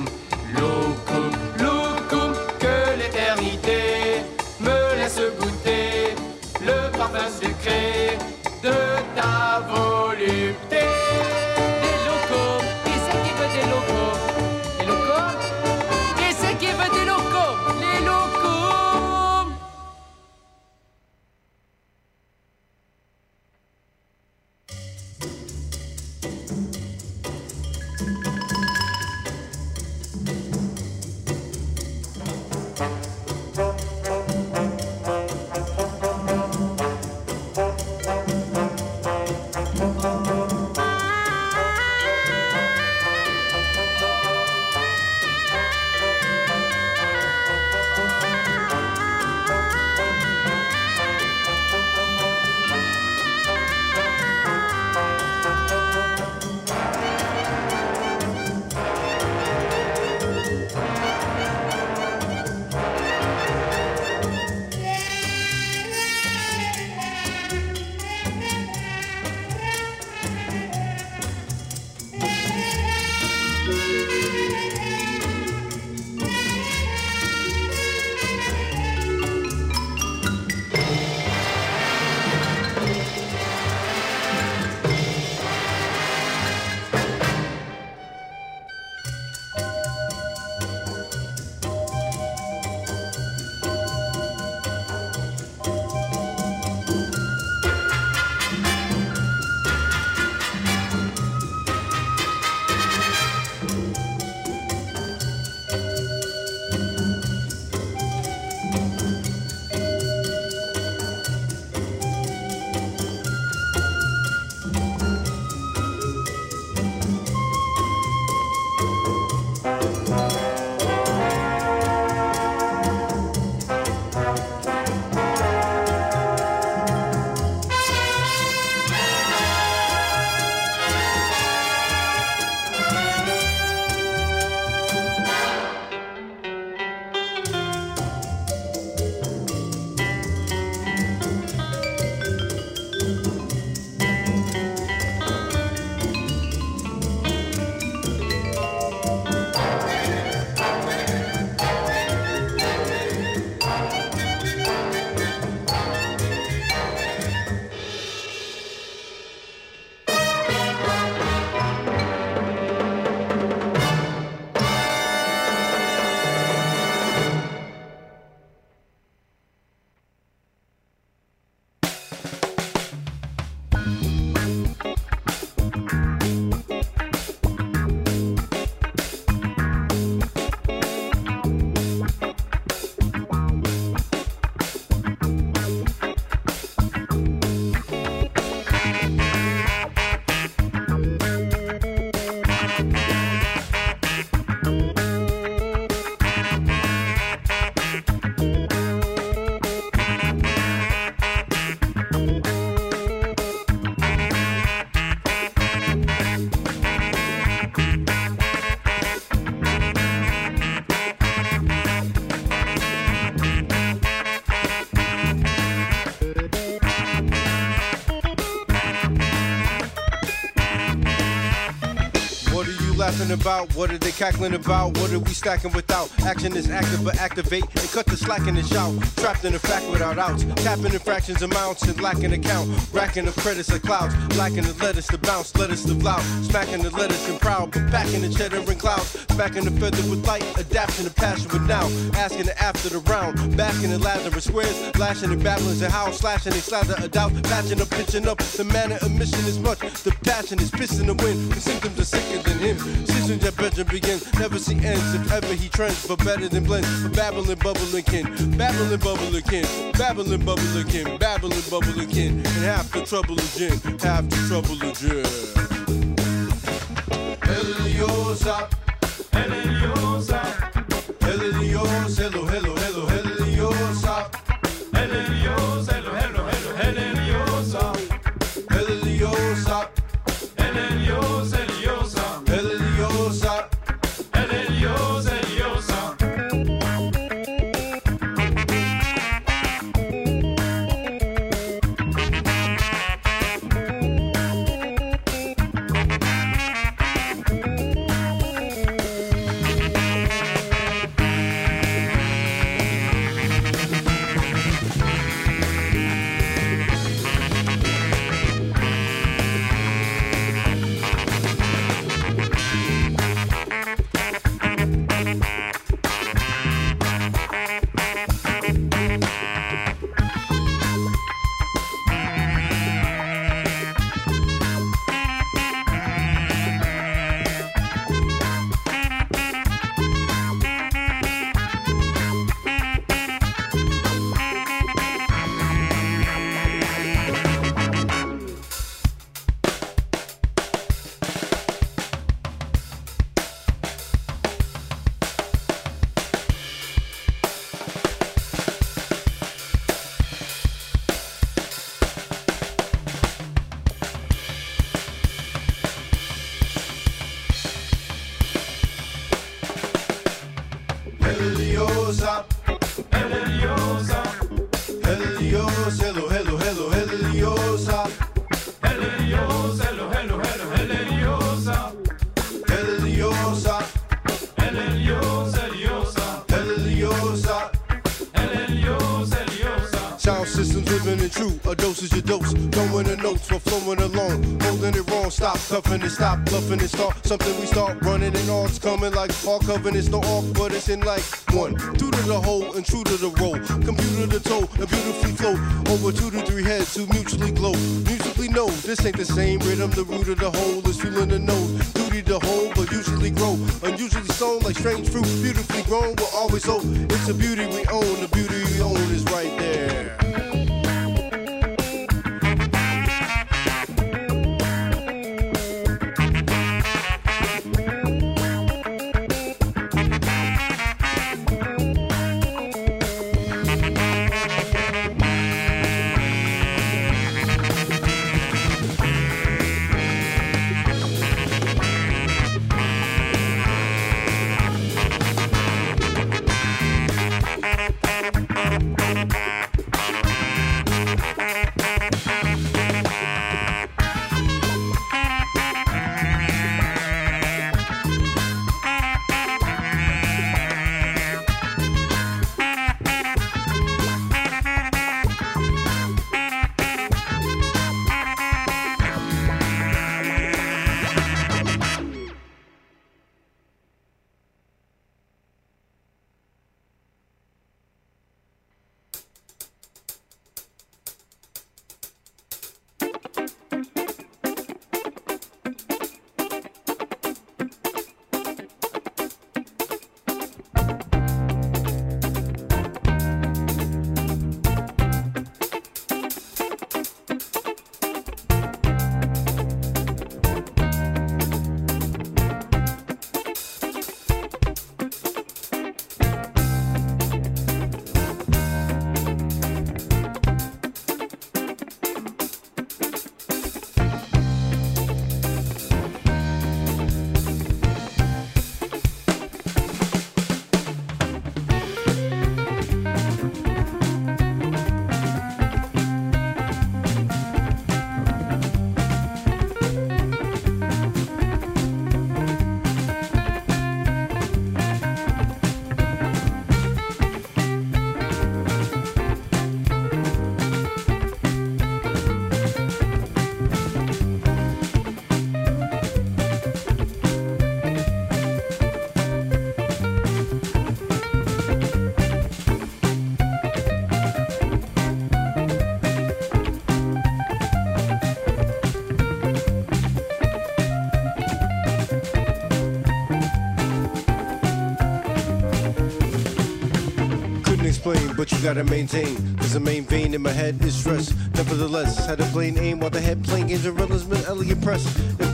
Speaker 17: about? What are they cackling about? What are we stacking without? Action is active, but activate and cut the slack and shout. Trapped in a fact without outs. Tapping in fractions amounts and lacking account. Racking the credits of clouds. Lacking the letters to bounce. Letters to loud. Smacking the letters and proud. But back in the cheddar and clouds. Smacking the feather with light. Adapting the passion with now. Asking after the round. Backing the Lazarus squares. Lashing and babblings and how. Slashing and slather a doubt. Patching up, pitching up. The manner of mission is much. The passion is pissing the wind. The symptoms are sicker than him. Seasons that bedroom begins. Never see ends if ever he trends. But better than blends. But babbling, bubbling kin. Babbling, bubbling kin. Babbling, bubbling kin. Babbling, bubbling kin. And half the trouble is gin. Half the trouble is gin. Eliosa. Ele usa Stop bluffing it. Start something we start running and. It's coming like all covering. It's no it's in like one. Through to the hole and true to the roll. Computer to toe and beautifully flow. Over two to three heads who mutually glow. Musically know this ain't the same rhythm. The root of the whole is feeling the nose. Duty to hold, but usually grow. Unusually sown like strange fruit. Beautifully grown, but always hope. It's a beauty we own. The beauty but you gotta maintain. Cause the main vein in my head is stress. Nevertheless, had a plain aim while the head playing games and realism and elegant press.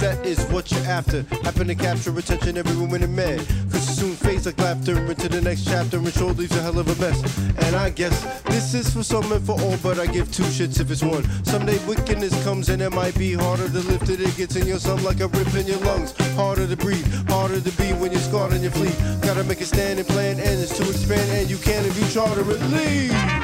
Speaker 17: That is what you're after, happen to capture attention every woman in man. Cause it soon fades like laughter into the next chapter and sure leaves a hell of a mess. And I guess this is for some and for all, but I give two shits if it's one. Someday wickedness comes and it might be harder to lift it. It gets in your some like a rip in your lungs. Harder to breathe, harder to be when you're scarred on your fleet. Gotta make a stand and plan and it's to expand, and you can if you charter and leave.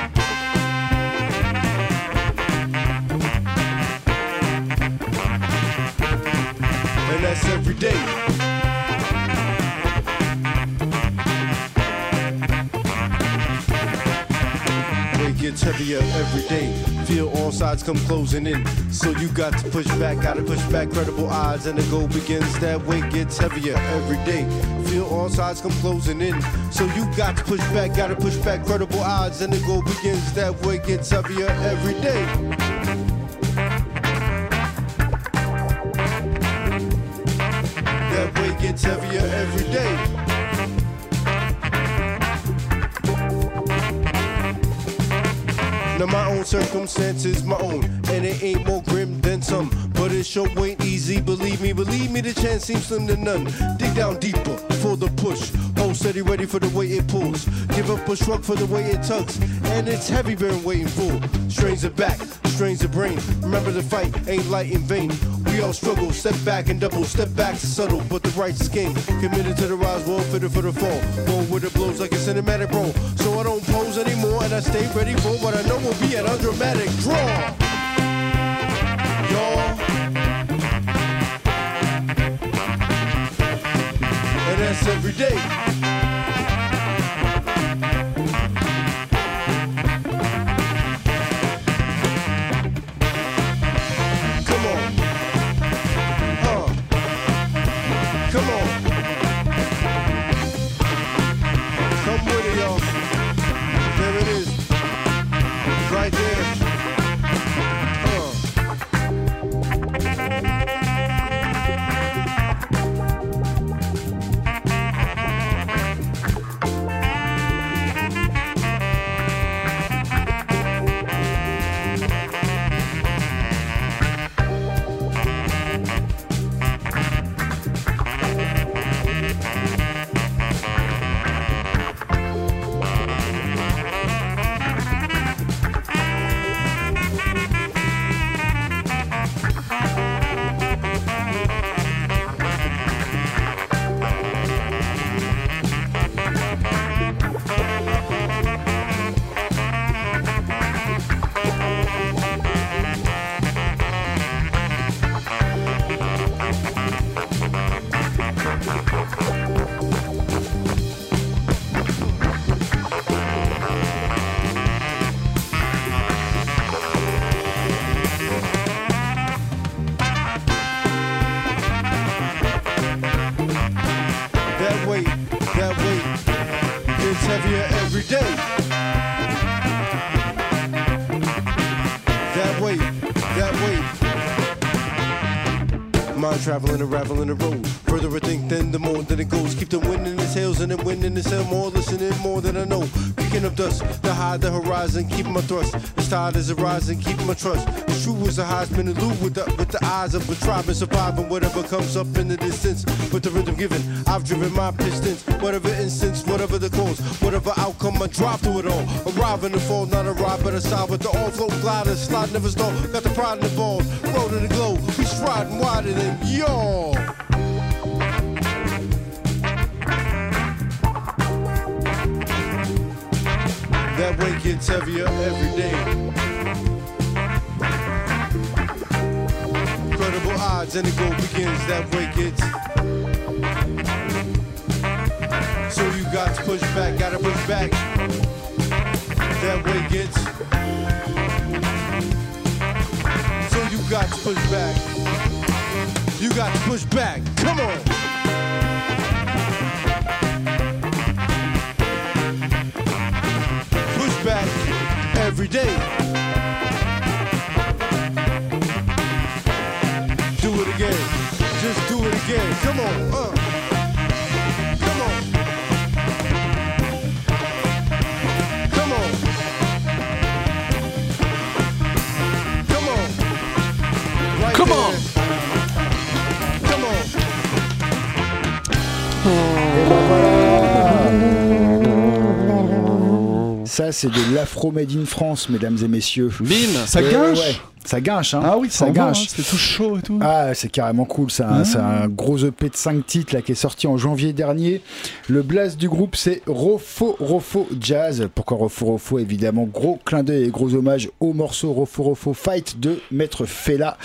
Speaker 17: Sides come closing in. So you got to push back, gotta push back credible odds, and the goal begins. That weight gets heavier every day. Feel all sides come closing in. So you got to push back, gotta push back credible odds, and the goal begins. That weight gets heavier every day. Circumstances, my own, and it ain't more grim than some. But it sure ain't easy, believe me, believe me, the chance seems slim to none. Dig down deeper for the push. Hold steady, ready for the way it pulls. Give up a shrug for the way it tugs, and it's heavy been waiting for. Strains are back, strains the brain. Remember the fight ain't light in vain. We all struggle, step back and double, step back subtle, but the right scheme. Committed to the rise, well fitted for the fall. Roll with the blows like a cinematic roll. So I don't pose anymore, and I stay ready for what I know will be an undramatic draw. Y'all. And that's every day. That weight, that weight gets heavier every day. That weight, that weight. Mind traveling, unraveling the road. Further I think, then the more that it goes. Keep the wind in his heels and then wind in his tail more. Listening more than I know. Kicking up dust the hide the horizon, keep my thrust. The tide is a rising, keep my trust. The true as a Heisman and Lou with the, with the eyes of a tribe and surviving whatever comes up in the distance. With the rhythm given, I've driven my pistons. Whatever instance, whatever the cause, whatever outcome, I drive through it all. Arrive in the fall, not arrive, but aside with the all float glider. Slide never stall, got the pride in the ball. To the glow, we striding wider than y'all. That weight gets heavier every day. Credible odds and the goal begins. That weight gets. So you got to push back, gotta push back. That weight gets. So you got to push back. You got to push back. Come on. every day. Do it again. Just do it again. Come on. Uh. Come on. Come on. Come on. Right Come there. on. Come on. Oh.
Speaker 2: Ça, c'est de l'afro made in France, mesdames et messieurs.
Speaker 3: Bim
Speaker 5: Ça gâche
Speaker 2: ouais, Ça gâche, hein.
Speaker 5: Ah oui, ça
Speaker 2: gâche.
Speaker 5: hein, c'est tout chaud et tout.
Speaker 2: Ah, c'est carrément cool. C'est un,
Speaker 5: Ah.
Speaker 2: c'est un gros EP de 5 titres là, qui est sorti en janvier dernier. Le blast du groupe, c'est Rofo Rofo Jazz. Pourquoi Rofo Rofo? Évidemment, gros clin d'œil et gros hommage au morceau Rofo Rofo Fight de Maître Fela.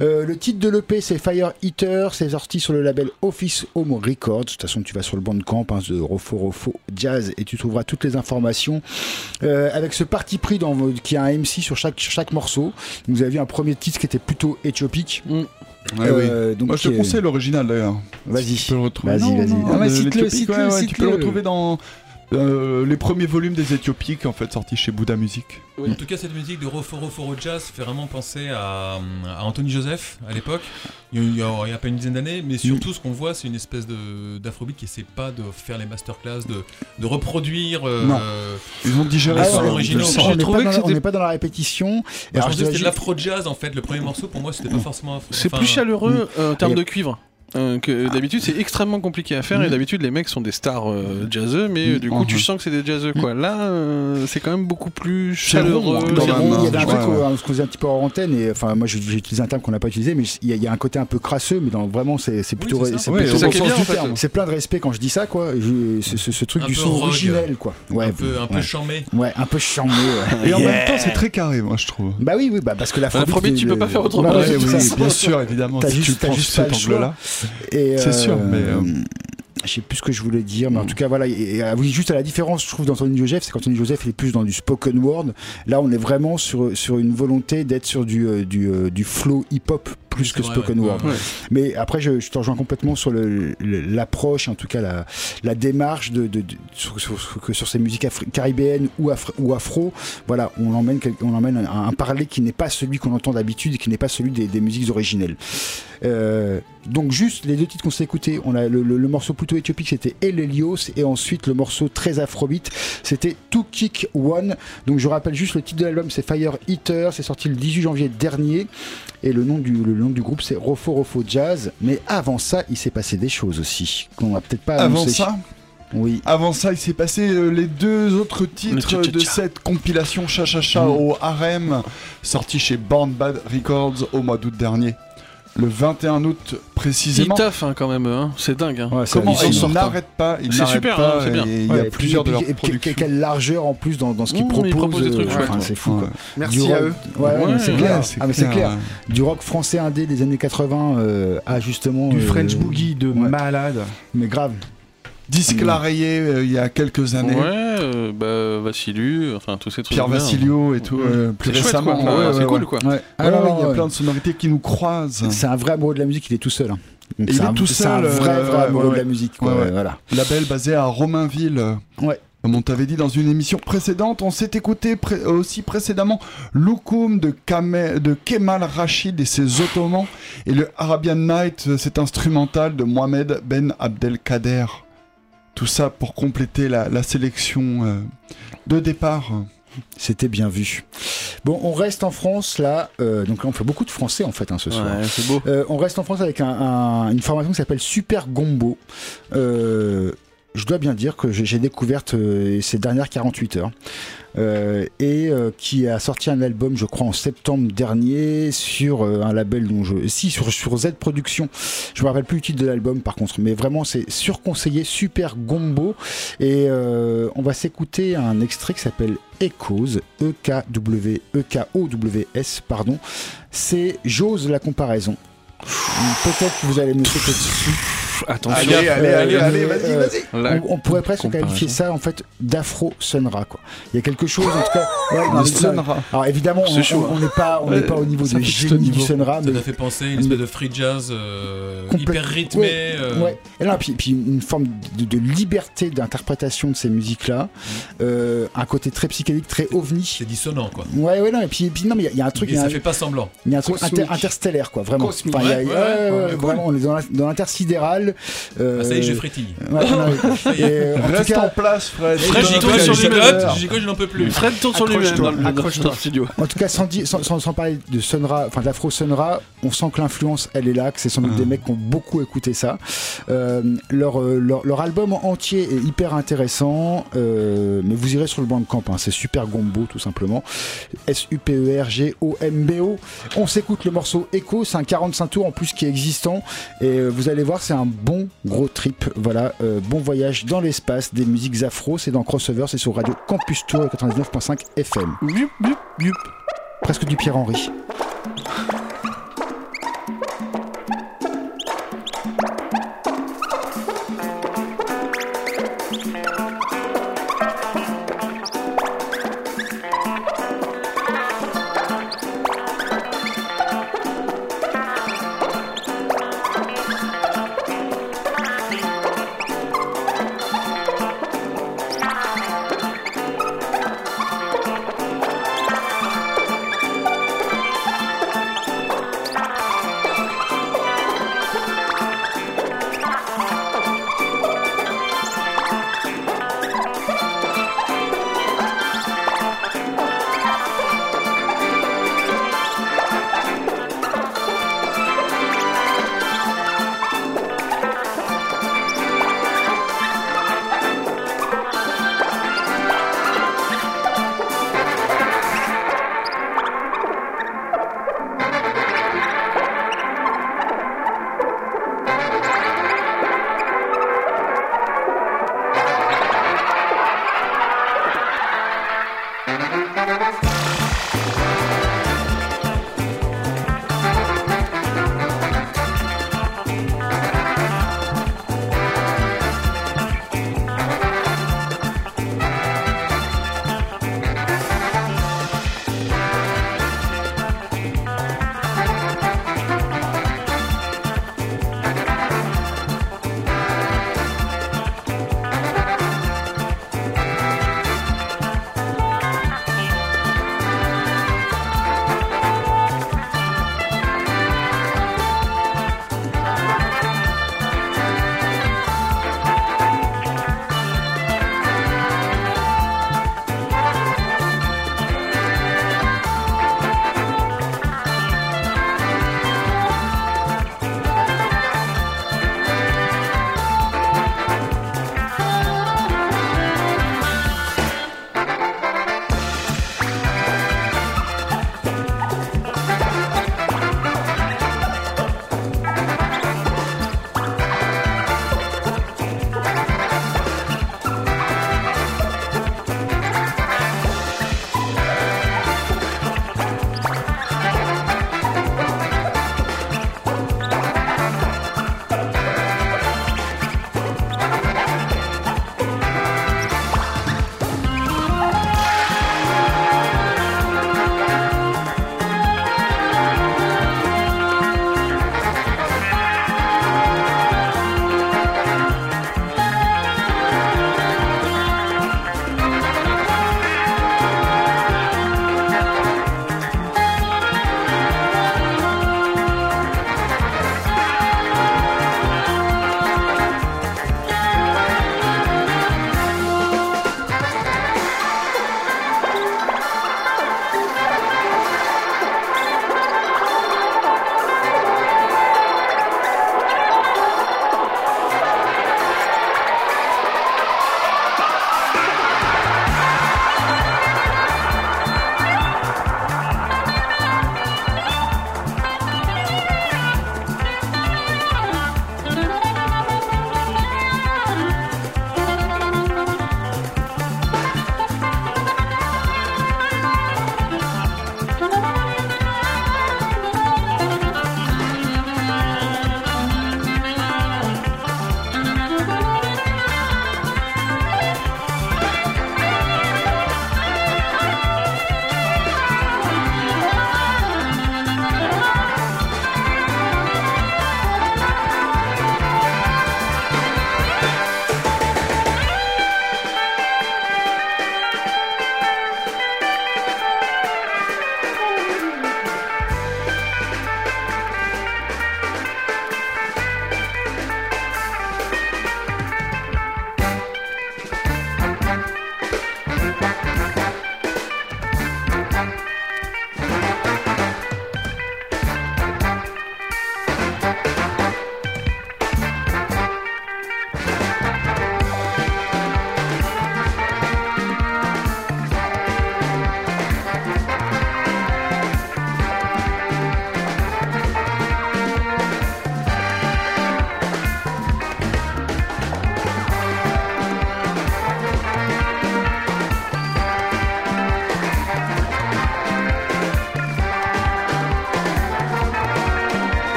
Speaker 2: Euh, le titre de l'EP, c'est Fire Eater. C'est sorti sur le label Office Home Records. De toute façon, tu vas sur le bandcamp hein, de Rofo Rofo Jazz et tu trouveras toutes les informations. Euh, avec ce parti pris dans, qui a un MC sur chaque, chaque morceau. Avez vu un premier titre qui était plutôt éthiopique.
Speaker 5: Ouais,
Speaker 2: Euh,
Speaker 5: oui.
Speaker 2: donc,
Speaker 5: Moi, je te conseille l'original d'ailleurs.
Speaker 2: Vas-y.
Speaker 5: Tu peux le retrouver.
Speaker 2: Vas-y, vas-y. Ah,
Speaker 5: Tu peux le retrouver dans euh, les premiers volumes des Éthiopiques en fait sortis chez Bouddha Music.
Speaker 1: En tout cas, cette musique de Rofo Rofo Ro Jazz fait vraiment penser à, à Anthony Joseph à l'époque, il y a, il y a- une dizaine d'années, mais surtout ce qu'on voit, c'est une espèce d'afrobeat qui essaie pas de faire les masterclass, de, de reproduire. euh,
Speaker 5: Non. Ils ont digéré
Speaker 2: Ah
Speaker 5: ça.
Speaker 2: ouais,
Speaker 1: son original.
Speaker 2: on
Speaker 1: J'ai
Speaker 2: n'est pas, pas dans la répétition. Et alors, je
Speaker 1: c'était de l'afro-jazz en fait. Le premier morceau pour moi c'était pas forcément afro.
Speaker 3: C'est
Speaker 1: enfin,
Speaker 3: plus chaleureux euh, en termes
Speaker 2: et-
Speaker 3: de cuivre. Euh, que d'habitude c'est extrêmement compliqué à faire et d'habitude les mecs sont des stars euh, jazzeux mais euh, du coup tu sens que c'est des jazzeux quoi là euh, c'est quand même beaucoup plus chaleureux
Speaker 5: hein,
Speaker 2: Il y, a- avait un
Speaker 5: ouais,
Speaker 2: truc
Speaker 5: ouais.
Speaker 2: qu'on se causait un petit peu hors antenne et enfin moi j'ai utilisé un terme qu'on n'a pas utilisé mais il y, a, il y a un côté un peu crasseux mais dans, vraiment c'est plutôt
Speaker 1: c'est
Speaker 5: Ouais,
Speaker 3: en fait.
Speaker 2: plein de respect quand je dis ça quoi Je- ce, truc
Speaker 1: Un
Speaker 2: du son
Speaker 1: rogue.
Speaker 2: originel quoi ouais
Speaker 1: un peu, un peu
Speaker 2: ouais.
Speaker 1: charmé.
Speaker 2: Ouais, un peu charmé ouais.
Speaker 5: Et en même temps, c'est très carré, moi je trouve.
Speaker 2: bah oui oui bah parce que la
Speaker 3: L'afrobeat, tu peux pas faire autrement.
Speaker 5: Bien sûr, évidemment.
Speaker 2: T'as
Speaker 5: si
Speaker 2: juste-
Speaker 5: tu prends cet
Speaker 2: pas le choix.
Speaker 5: angle-là.
Speaker 2: Et,
Speaker 5: C'est sûr, mais, euh,
Speaker 2: Je sais plus ce que je voulais dire, mais en tout cas, voilà. Et, et, ah oui, juste à la différence, je trouve, d'Anthony Joseph, c'est qu'Anthony Joseph, il est plus dans du spoken word. Là, on est vraiment sur, sur une volonté d'être sur du, euh, du, euh, du flow hip-hop plus que
Speaker 1: vrai,
Speaker 2: spoken
Speaker 1: ouais.
Speaker 2: word.
Speaker 1: Ouais.
Speaker 2: Mais après, je, je te rejoins complètement sur l'approche, en tout cas la, la démarche de, de- de- sur, sur- que sur ces musiques caribéennes ou, ou afro. Voilà, on emmène, on emmène un, un parler qui n'est pas celui qu'on entend d'habitude qui n'est pas celui des, des musiques originelles. Euh, donc juste les deux titres qu'on s'est écoutés, on a le, le- le morceau plutôt éthiopique c'était El Helios et ensuite le morceau très afrobeat c'était To Kick One. Donc je rappelle juste le titre de l'album c'est Fire Eater, c'est sorti le 18 janvier dernier et le nom du, le nom du groupe c'est Rofo Rofo Jazz. Mais avant ça il s'est passé des choses aussi qu'on va peut-être pas
Speaker 5: Avant ça,
Speaker 2: Oui.
Speaker 5: avant ça, il s'est passé euh, les deux autres titres de cette compilation Cha Cha Cha
Speaker 2: Mm.
Speaker 5: au Harem, sorti chez Born Bad Records au mois d'août dernier. Le 21 août
Speaker 3: ils
Speaker 5: précisément.
Speaker 3: taffent hein, quand même eux, hein. c'est dingue hein.
Speaker 2: Ouais,
Speaker 5: Comment ils
Speaker 3: hein.
Speaker 5: n'arrêtent pas, ils
Speaker 3: C'est
Speaker 5: n'arrêtent
Speaker 3: super,
Speaker 5: pas,
Speaker 3: hein, c'est bien.
Speaker 5: et Il y
Speaker 2: Ouais,
Speaker 5: a
Speaker 2: et
Speaker 5: plusieurs
Speaker 2: puis-
Speaker 5: de
Speaker 2: et
Speaker 5: leurs productions.
Speaker 2: Quelle largeur en plus dans, dans ce qu'ils
Speaker 3: Mmh,
Speaker 2: proposent.
Speaker 3: ils proposent des trucs
Speaker 2: euh,
Speaker 3: chouettes,
Speaker 2: enfin,
Speaker 3: ouais.
Speaker 2: c'est fou quoi.
Speaker 4: Merci
Speaker 2: Du
Speaker 4: à
Speaker 2: rock-
Speaker 4: eux.
Speaker 2: Ouais, ouais,
Speaker 3: Ouais,
Speaker 2: c'est
Speaker 3: ouais,
Speaker 2: clair.
Speaker 5: c'est
Speaker 2: Ah, mais c'est
Speaker 5: clair,
Speaker 2: clair.
Speaker 5: ouais.
Speaker 2: Du rock français indé des années 80 euh, à justement.
Speaker 4: Du
Speaker 2: euh,
Speaker 4: French Boogie de
Speaker 2: ouais.
Speaker 4: malade.
Speaker 2: Mais grave.
Speaker 5: Disque euh, il y a quelques années.
Speaker 3: Euh, bah Vassilu enfin tous ces trucs
Speaker 5: Pierre
Speaker 3: bien.
Speaker 5: Vassilio et tout, euh, plus récemment.
Speaker 3: quoi. Enfin,
Speaker 5: ouais,
Speaker 3: c'est
Speaker 5: ouais,
Speaker 3: cool
Speaker 5: ouais.
Speaker 3: quoi
Speaker 2: Ouais. Non,
Speaker 5: ouais,
Speaker 2: non,
Speaker 5: il y a plein de sonorités qui nous croisent.
Speaker 2: C'est un vrai amoureux de la musique, il est tout seul. hein.
Speaker 5: Et il est
Speaker 2: un,
Speaker 5: tout
Speaker 2: c'est un
Speaker 5: seul,
Speaker 2: vrai,
Speaker 5: euh,
Speaker 2: vrai
Speaker 5: ouais,
Speaker 2: amoureux
Speaker 5: ouais,
Speaker 2: de la musique. Quoi,
Speaker 5: Ouais, ouais.
Speaker 2: ouais, voilà.
Speaker 5: Label basé à Romainville. euh,
Speaker 2: Ouais.
Speaker 5: Comme on t'avait dit dans une émission précédente, on s'est écouté pré- aussi précédemment Loukoum de, Kame- de Kemal Rachid et ses Ottomans et le Arabian Night, euh, cet instrumental de Mohamed Ben Abdelkader. Tout ça pour compléter la, la sélection euh, de départ.
Speaker 2: C'était bien vu. Bon, on reste en France là. euh, donc là, on fait beaucoup de français en fait hein, ce soir.
Speaker 3: ouais c'est beau
Speaker 2: Euh, on reste en France avec un- un- une formation qui s'appelle Super Gombo. Euh, je dois bien dire que j'ai découverte euh, ces dernières 48 heures. Euh, et euh, qui a sorti un album, je crois, en septembre dernier sur un label dont je. Si, sur, Z Productions. Je me rappelle plus le titre de l'album par contre, mais vraiment c'est surconseillé, super gombo. Et on va s'écouter un extrait qui s'appelle Echoes, E E-K-W, E-K-O-W-S, pardon. C'est J'ose la comparaison. Peut-être que vous allez me sauter dessus.
Speaker 3: Attention
Speaker 5: Allez, allez,
Speaker 2: Euh,
Speaker 5: allez, allez, vas-y,
Speaker 2: euh,
Speaker 5: vas-y.
Speaker 2: On, on pourrait presque qualifier ça en fait d'afro sunra quoi. Il y a quelque chose en tout cas. ouais, non,
Speaker 5: Sunra.
Speaker 2: Alors évidemment, on
Speaker 3: chaud,
Speaker 2: on- n'est pas, on n'est
Speaker 5: Ouais,
Speaker 2: pas au niveau
Speaker 5: le
Speaker 2: génies du sunra,
Speaker 1: Ça fait penser à une espèce de free jazz euh, hyper rythmé.
Speaker 2: Ouais,
Speaker 1: euh,
Speaker 2: ouais. Et là, puis, puis une forme de, de liberté d'interprétation de ces musiques-là, euh, un côté très psychédélique, très ovni.
Speaker 1: C'est dissonant quoi.
Speaker 2: Ouais, ouais, non, et puis, et puis non, mais il y a- il y, a un truc,
Speaker 1: Et ça
Speaker 2: un-
Speaker 1: fait pas semblant.
Speaker 2: il y a un truc inter- interstellaire, quoi, vraiment.
Speaker 4: Cosmique.
Speaker 2: Enfin, il y a-
Speaker 1: Ouais, ouais,
Speaker 2: ouais, ouais,
Speaker 1: ouais,
Speaker 2: ouais,
Speaker 1: ouais,
Speaker 2: vraiment, on est dans l'intersidéral Metal. Euh,
Speaker 1: Ah, ça y est, je frétille.
Speaker 2: ouais, en
Speaker 5: Reste
Speaker 2: cas-
Speaker 5: en place, Fred.
Speaker 3: Fred,
Speaker 1: J'y colle,
Speaker 3: sur
Speaker 1: colle, j'y colle, je n'en peux plus.
Speaker 3: Fred tourne sur lui-même
Speaker 2: Accroche-toi. En tout cas, sans, dire- sans, sans- sans parler de Sonra, enfin d'Afro Sonra, on sent que l'influence, elle est là, que c'est sans doute des mecs qui ont beaucoup écouté ça. Euh, leur, euh, leur, leur album entier est hyper intéressant, euh, mais vous irez sur le banc de camp, hein, c'est super gombo tout simplement. E S-U-P-E-R-G-O-M-B-O. On s'écoute le morceau Echo, c'est un 45 tours en plus qui est existant, et euh, vous allez voir, c'est un bon gros trip. Voilà, euh, bon voyage dans l'espace, des musiques afro, c'est dans Crossover, c'est sur Radio Campus Tour 99.5 FM. Presque du Pierre-Henri.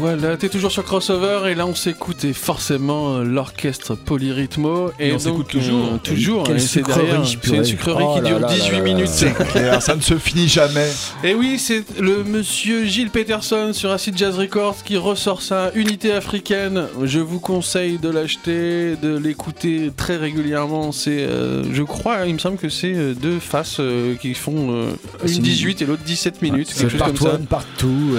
Speaker 3: Voilà, t'es toujours sur Crossover et là on s'écoute et forcément euh, l'orchestre Polyrythmo et,
Speaker 1: Et on s'écoute toujours.
Speaker 3: euh, toujours et c'est derrière, c'est une sucrerie
Speaker 2: Oh
Speaker 3: qui dure
Speaker 2: là
Speaker 3: 18
Speaker 2: là là
Speaker 3: minutes.
Speaker 5: C'est clair, ça ne se finit jamais.
Speaker 3: Et oui, c'est le monsieur Gilles Peterson sur Acid Jazz Records qui ressort sa unité africaine. Je vous conseille de l'acheter, de l'écouter très régulièrement. C'est, euh, je crois, il me semble que c'est euh, deux faces euh, qui font une
Speaker 2: une-
Speaker 3: 18 et l'autre 17 minutes,
Speaker 2: C'est
Speaker 3: quelque chose comme
Speaker 2: partout,
Speaker 3: ça.
Speaker 2: partout.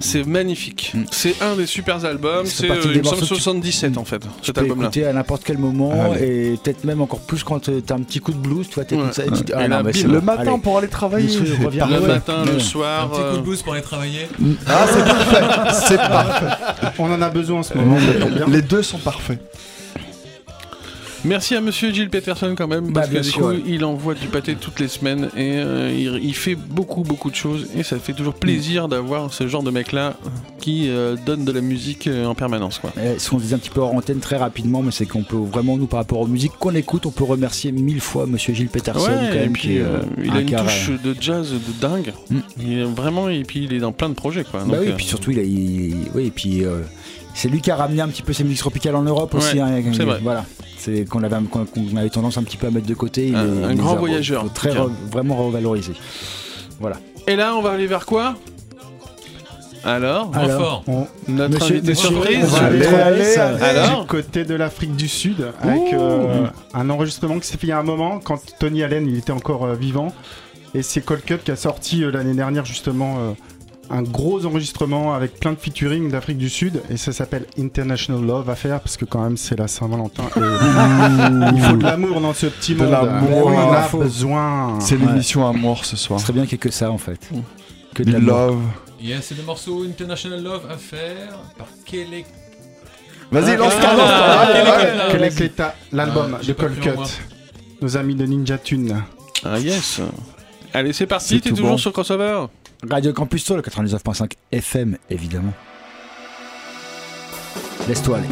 Speaker 3: C'est magnifique. C'est un des super albums.
Speaker 2: C'est
Speaker 3: euh, il me semble
Speaker 2: morceaux que tu-
Speaker 3: 77 en fait,
Speaker 2: tu
Speaker 3: cet
Speaker 2: peux
Speaker 3: album-là.
Speaker 2: écouter à n'importe quel moment
Speaker 5: Allez.
Speaker 2: et peut-être même encore plus quand euh, t'as un petit coup de blues, tu vois, t'écoutes
Speaker 3: Ouais.
Speaker 2: ça et tu dis, ah
Speaker 5: Le matin
Speaker 2: allez.
Speaker 5: pour aller travailler.
Speaker 2: Le soir.
Speaker 3: Le
Speaker 2: ouais.
Speaker 3: matin, le
Speaker 2: Ouais.
Speaker 1: Un
Speaker 3: soir.
Speaker 1: petit coup
Speaker 3: euh,
Speaker 1: de boost pour aller travailler.
Speaker 5: Ah, c'est parfait. C'est parfait.
Speaker 4: On en a besoin en ce moment.
Speaker 5: Les deux sont parfaits.
Speaker 3: Merci à monsieur Gilles Peterson quand même,
Speaker 2: Bah,
Speaker 3: parce
Speaker 2: bien
Speaker 3: que du coup,
Speaker 2: ouais.
Speaker 3: il envoie du pâté toutes les semaines et euh, il, il fait beaucoup beaucoup de choses et ça fait toujours plaisir d'avoir ce genre de mec là qui euh, donne de la musique euh, en permanence quoi.
Speaker 2: Eh, Ce qu'on disait un petit peu hors antenne très rapidement, mais c'est qu'on peut vraiment, nous, par rapport aux musiques qu'on écoute, on peut remercier mille fois Monsieur Gilles Peterson,
Speaker 3: Ouais,
Speaker 2: quand
Speaker 3: et
Speaker 2: même,
Speaker 3: puis
Speaker 2: qui est,
Speaker 3: il a une
Speaker 2: carré.
Speaker 3: touche de jazz de dingue.
Speaker 2: Mm.
Speaker 3: Il est vraiment et puis il est dans plein de projets quoi.
Speaker 2: Bah oui, et puis surtout, il a, il- oui, et puis c'est lui qui a ramené un petit peu ses musiques tropicales en Europe aussi.
Speaker 3: Ouais,
Speaker 2: hein,
Speaker 3: c'est vrai.
Speaker 2: Voilà, c'est qu'on avait, avait tendance un petit peu à mettre de côté. il
Speaker 3: Un-
Speaker 2: les-
Speaker 3: un
Speaker 2: il les
Speaker 3: grand voyageur,
Speaker 2: très re- vraiment revalorisé. Voilà.
Speaker 3: Et là, on va aller vers quoi? Alors.
Speaker 4: On,
Speaker 3: notre
Speaker 2: Monsieur-
Speaker 3: invité
Speaker 2: monsieur-
Speaker 3: surprise.
Speaker 4: on va aller.
Speaker 3: Alors
Speaker 4: du côté de l'Afrique du Sud avec euh, un enregistrement qui s'est fait il y a un moment quand Tony Allen il était encore euh, vivant et c'est Cold Cut qui a sorti euh, l'année dernière justement euh, un gros enregistrement avec plein de featuring d'Afrique du Sud et ça s'appelle International Love à faire parce que quand même c'est la Saint-Valentin et il faut de l'amour dans ce petit
Speaker 5: De
Speaker 4: monde
Speaker 5: l'amour,
Speaker 4: on a
Speaker 2: faut.
Speaker 4: besoin
Speaker 5: C'est
Speaker 2: Ouais.
Speaker 5: l'émission Amour ce
Speaker 2: Ce
Speaker 5: soir.
Speaker 2: serait bien qu'il y ait que ça en fait. Que de.
Speaker 5: Love.
Speaker 1: Yes, c'est le morceau International Love à faire par Kelly.
Speaker 5: Vas-y, lance-toi, lance-toi.
Speaker 4: l'état l'album
Speaker 1: Ah,
Speaker 4: de
Speaker 1: pas
Speaker 4: Cold
Speaker 1: pris en
Speaker 4: Cut
Speaker 1: moi.
Speaker 4: nos amis de Ninja Tune
Speaker 3: Ah yes. Allez, c'est parti.
Speaker 2: C'est
Speaker 3: T'es toujours
Speaker 2: bon.
Speaker 3: sur crossover?
Speaker 2: Radio Campus Soul, 99.5 FM, évidemment. Laisse-toi aller.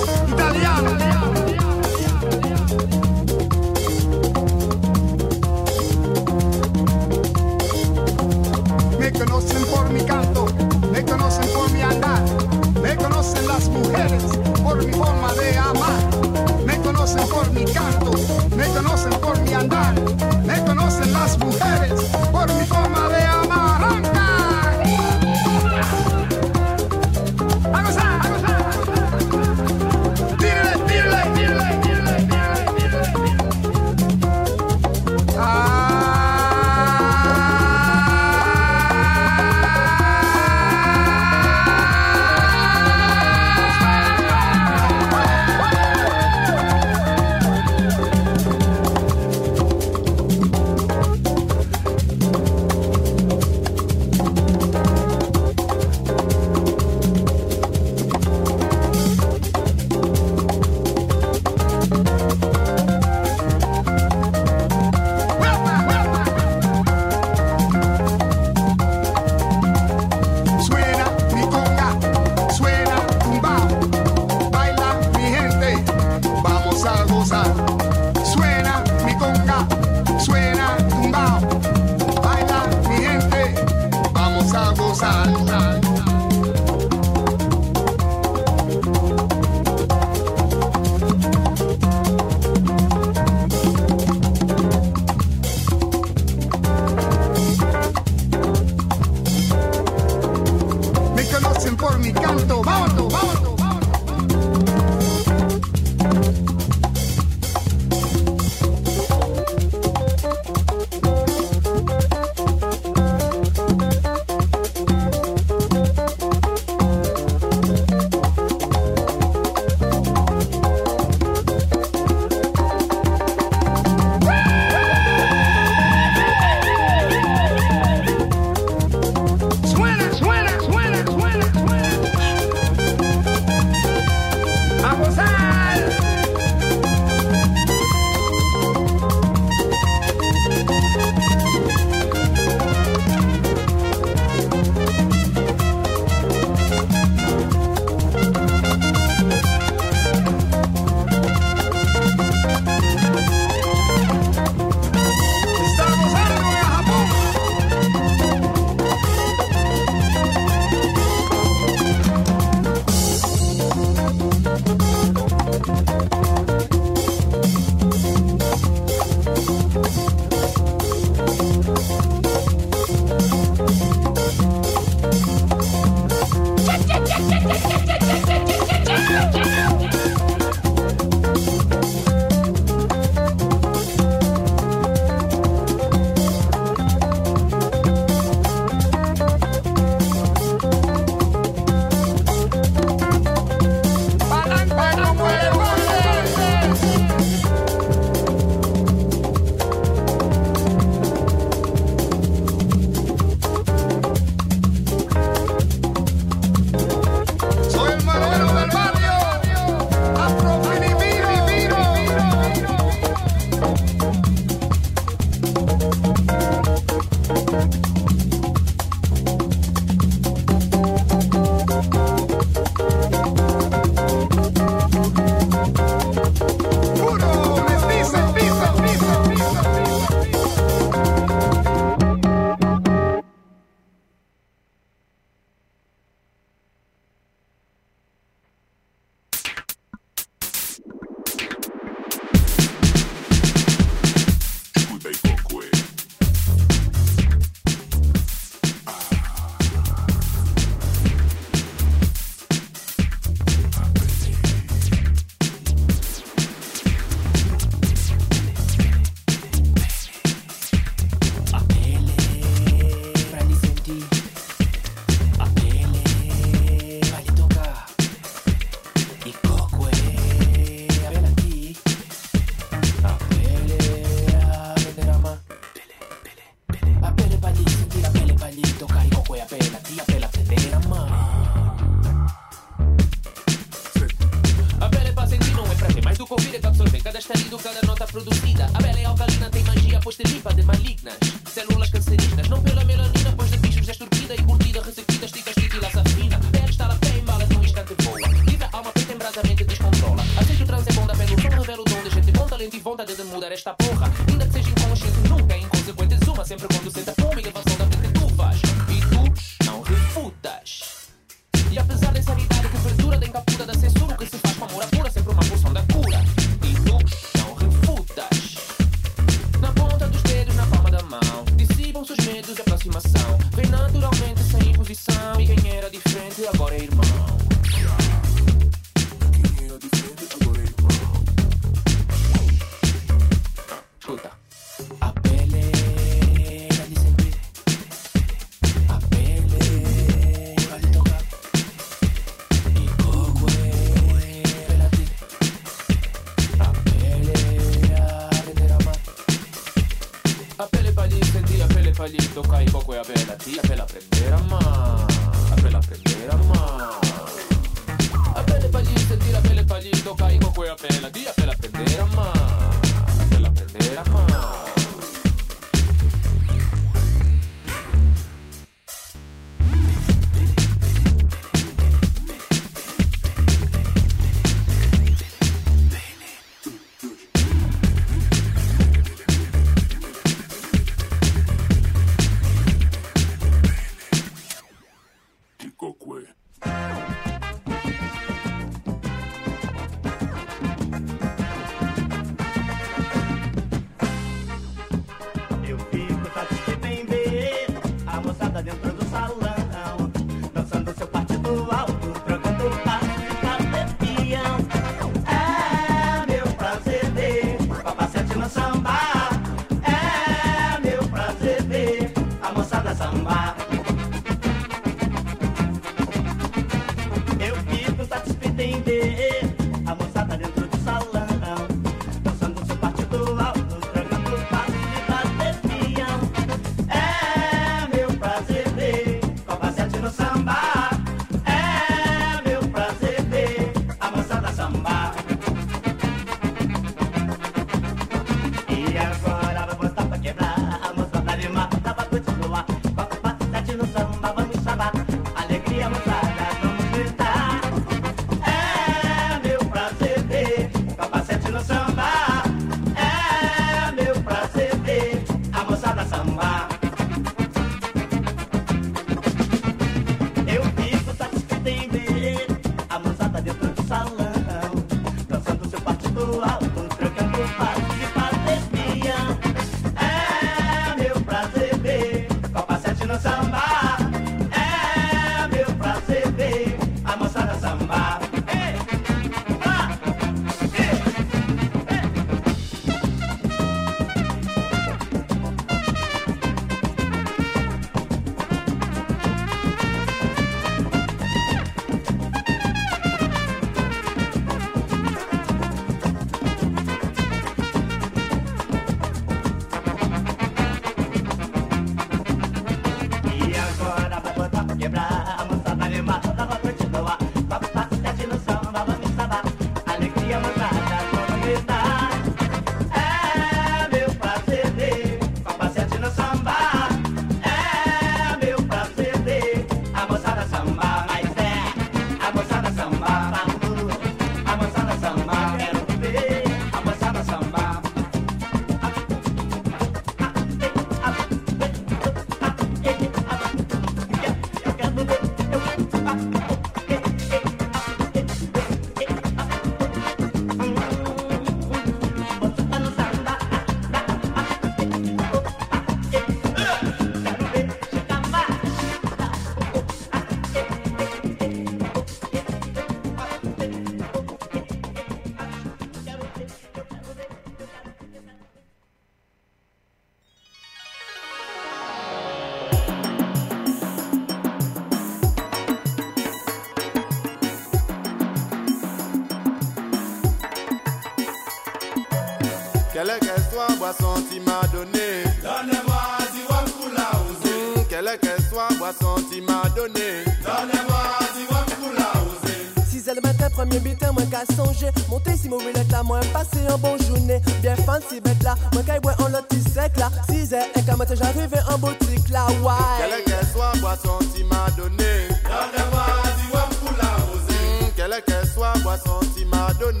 Speaker 17: boisson tu m'as donné. Donne-moi du osé. Hmm, quelle qu'elle soit, boisson tu m'as donné. Donne-moi du wakula
Speaker 18: osé. Si c'est le matin, premier butin, moi qu'à songer. Monter si mon là, moi passer un bon journée. Bien fancy bête là, moi qu'à boire en loti sec là. Si c'est un camote, j'arrive en boutique là, ouais.
Speaker 17: Quelle qu'elle soit, boisson tu m'as donné. Donne-moi du wakula osé. Hmm, quelle qu'elle soit, boisson tu m'as donné.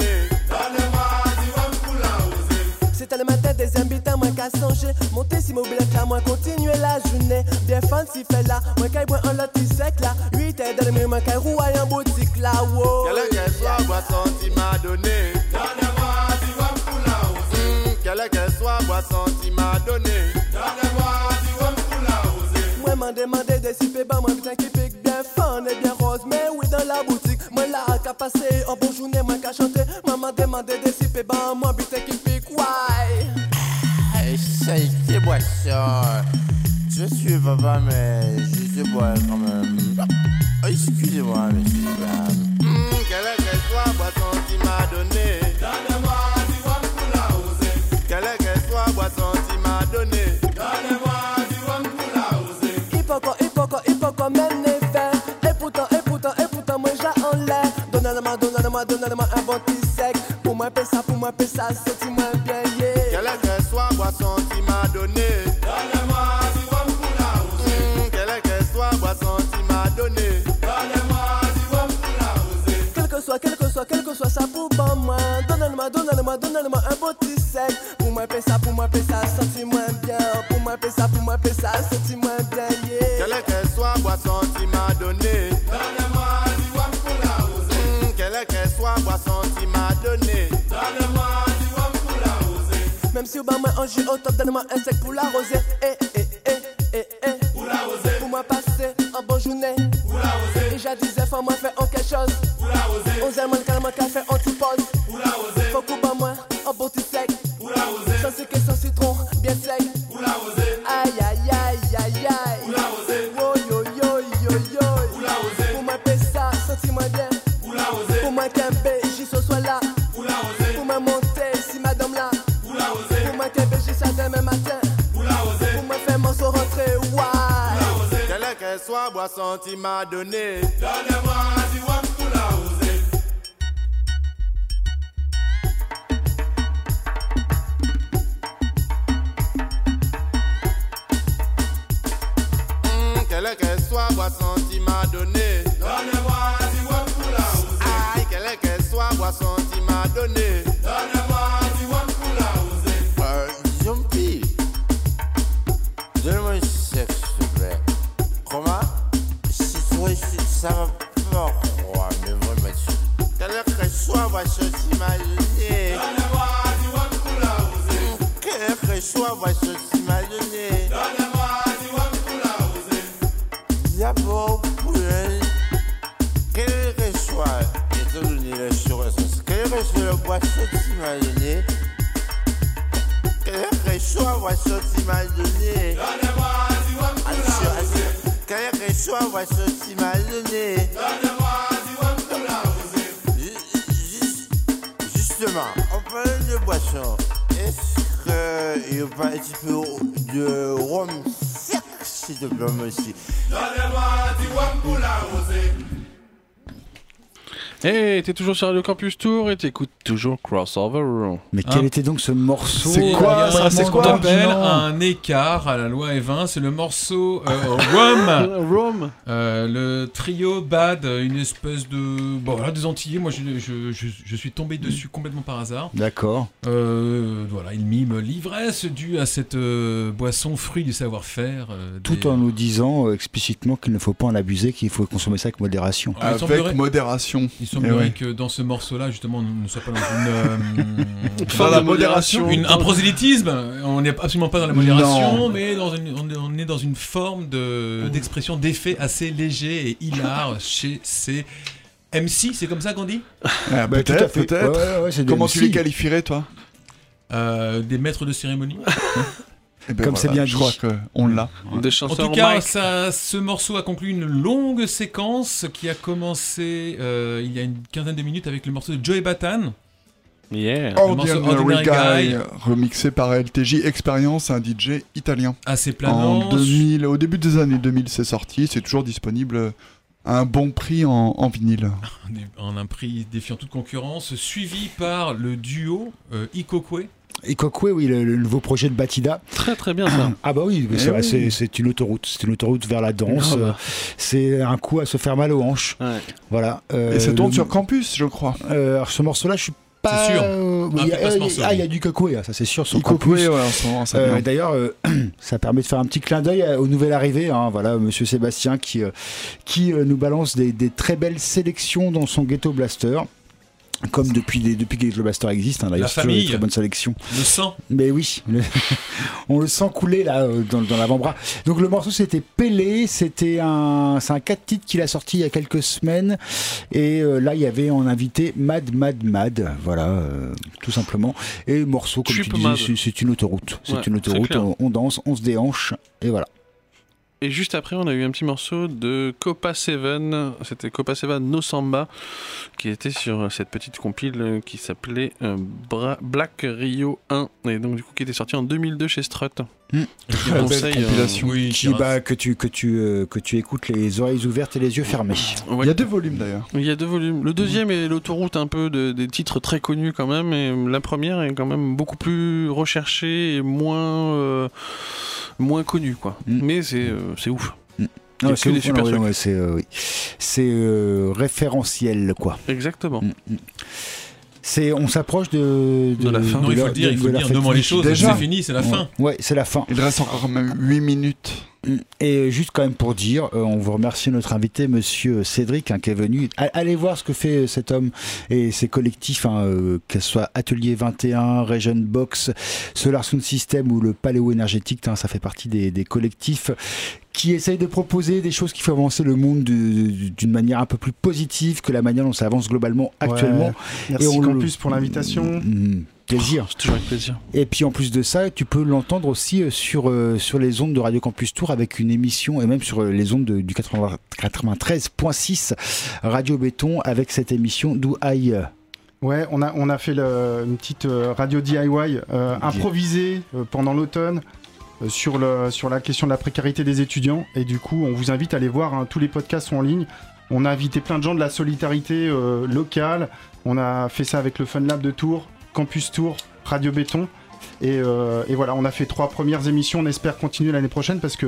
Speaker 19: Qu'à songer. Monter si mobilette là, moi continuer la journée. Bien fancy fait là, moi qu'à boire un lot sec là. 8 heures de nuit, moi qu'à rouler en boutique là, wow.
Speaker 17: Quelle qu'elle soit, boisson, tu m'as donné. Donne-moi, tu vas me couler aussi. Quelle qu'elle soit, boisson, tu m'as donné. Donne-moi, tu vas me couler aussi.
Speaker 19: Moi m'en demander des sipes, mais
Speaker 18: je sais boire quand même. Oh, Excusez-moi,
Speaker 17: m'as donné.
Speaker 3: Toujours sur Radio Campus Tour et t'écoutes toujours Crossover.
Speaker 2: Mais quel était donc ce morceau
Speaker 1: C'est
Speaker 2: euh,
Speaker 1: quoi ça C'est ce qu'on appelle un écart à la loi Evin. C'est le morceau euh, Rum.
Speaker 3: Rum.
Speaker 1: Euh, trio Bad, une espèce de. Bon, voilà, des Antillais. Moi, je, je, je, je suis tombé dessus complètement par hasard.
Speaker 2: D'accord.
Speaker 1: Euh, voilà, il mime l'ivresse due à cette euh, boisson fruit du savoir-faire. euh, des-
Speaker 2: Tout en nous disant euh, explicitement qu'il ne faut pas en abuser, qu'il faut consommer ça avec modération.
Speaker 1: Ah, il semblerait-
Speaker 5: modération.
Speaker 1: Il semblerait
Speaker 5: Eh oui.
Speaker 1: que dans ce morceau-là, justement, on ne soit pas dans une. euh,
Speaker 5: Dans la modération.
Speaker 1: Une, un prosélytisme. On n'est absolument pas dans la modération,
Speaker 5: Non.
Speaker 1: mais dans une, on, est, on est dans une forme de- d'expression, d'effet assez léger et hilar chez ces. MC, c'est comme ça qu'on dit?
Speaker 5: Ah,
Speaker 2: Bah,
Speaker 5: peut-être, peut-être.
Speaker 2: Ouais, ouais,
Speaker 5: Comment tu les qualifierais, toi?
Speaker 1: Euh, Des maîtres de cérémonie.
Speaker 5: Eh ben
Speaker 2: Comme c'est bien
Speaker 5: Je
Speaker 2: dit.
Speaker 5: crois qu'on l'a.
Speaker 1: En tout cas, ça, ce morceau a conclu une longue séquence qui a commencé euh, il y a une quinzaine de minutes avec le morceau de Joey Batan.
Speaker 3: Yeah.
Speaker 5: Ordinary
Speaker 1: Ordinary
Speaker 5: Guy,
Speaker 1: Guy.
Speaker 5: remixé par LTJ Experience, un DJ italien.
Speaker 1: Assez planant.
Speaker 5: En 2000, au début des années 2000, c'est sorti. C'est toujours disponible à un bon prix en, en vinyle.
Speaker 1: en un prix défiant toute concurrence, suivi par le duo euh, Ikokwe.
Speaker 2: Ikokwe, oui, le, le nouveau projet de Batida.
Speaker 3: Très très bien ça.
Speaker 2: Ah bah oui,
Speaker 5: Eh
Speaker 2: c'est,
Speaker 5: oui.
Speaker 2: une autoroute, c'est une autoroute vers la danse.
Speaker 3: Grave.
Speaker 2: euh, C'est un coup à se faire mal aux hanches.
Speaker 3: Ouais.
Speaker 2: Voilà. euh,
Speaker 5: Et ça tourne
Speaker 2: le-
Speaker 5: sur campus, je crois.
Speaker 2: euh, alors ce morceau-là, je suis pas.
Speaker 1: C'est sûr.
Speaker 2: euh, il y a- euh, ah, il y a du Kokoé, ça c'est sûr.
Speaker 5: Kokoé,
Speaker 2: campus.
Speaker 5: ouais,
Speaker 2: Euh. D'ailleurs, euh, ça permet de faire un petit clin d'œil à- au nouvel arrivé. hein, voilà, Monsieur Sébastien qui euh, qui euh, nous balance des, des très belles sélections dans son Ghetto Blaster. Comme depuis, des- depuis que Ghetto Blaster existe, hein, d'ailleurs,
Speaker 1: La famille.
Speaker 2: très bonne sélection.
Speaker 1: Le sang.
Speaker 2: Mais oui, le- on le sent couler là euh, dans, dans l'avant-bras. Donc le morceau c'était Pélé, c'était un, c'est un 4 titres qu'il a sorti il y a quelques semaines. Et euh, là il y avait en invité Mad Mad Mad, voilà, euh, tout simplement. Et le morceau, comme
Speaker 3: Chup
Speaker 2: tu disais, c'est- une autoroute. C'est
Speaker 3: Ouais,
Speaker 2: une autoroute, on danse, on se déhanche, et voilà.
Speaker 3: Et juste après, on a eu un petit morceau de Copa Seven. C'était Copa Seven No Samba, qui était sur cette petite compile euh, qui s'appelait euh, Bra- Black Rio 1. Et donc, du coup, qui était sorti en 2002 chez Strut. Je vous conseille, euh,
Speaker 2: qui, bah, que tu que tu euh, que tu écoutes les oreilles ouvertes et les yeux fermés.
Speaker 3: Ouais.
Speaker 5: Il y a deux volumes d'ailleurs.
Speaker 3: Il y a deux volumes. Le deuxième est l'autoroute un peu de- des titres très connus quand même, et la première est quand même beaucoup plus recherchée et moins euh, moins connue quoi. Mais c'est euh, c'est ouf. Que
Speaker 2: c'est ouais, ouais, euh, oui. euh, référentiel quoi.
Speaker 3: Exactement.
Speaker 2: C'est, on s'approche de,
Speaker 3: De la fin.
Speaker 1: Non, il faut le dire, il faut dire, les choses,
Speaker 2: Déjà.
Speaker 1: c'est fini, c'est la
Speaker 2: Ouais.
Speaker 1: fin.
Speaker 2: Ouais, c'est la fin.
Speaker 5: Il reste encore même 8 minutes.
Speaker 2: Et juste quand même pour dire, euh, on vous remercie notre invité, monsieur Cédric, hein, qui est venu. Allez voir ce que fait euh, cet homme et ses collectifs, hein, euh, que ce soit Atelier 21, Region Box, Solar Sound System ou le Paléo Énergétique, hein, ça fait partie des, des collectifs qui essayent de proposer des choses qui font avancer le monde de- de- d'une manière un peu plus positive que la manière dont ça avance globalement actuellement.
Speaker 4: Ouais. Merci
Speaker 2: on
Speaker 4: Campus pour l'invitation.
Speaker 2: Plaisir.
Speaker 3: C'est toujours avec plaisir.
Speaker 2: Et puis en plus de ça, tu peux l'entendre aussi euh, sur, euh, sur les ondes de Radio Campus Tour avec une émission, et même sur euh, les ondes de- du 80 93.6 Radio Béton avec cette émission d'où aïe.
Speaker 4: Ouais, on a, on a fait le- une petite radio DIY euh, improvisée euh, pendant l'automne sur, le, sur la question de la précarité des étudiants. Et du coup, on vous invite à aller voir, hein, tous les podcasts sont en ligne. On a invité plein de gens de la solidarité euh, locale. On a fait ça avec le Fun Lab de Tours, Campus Tours, Radio Béton. Et, euh, et voilà, on a fait trois premières émissions. On espère continuer l'année prochaine parce que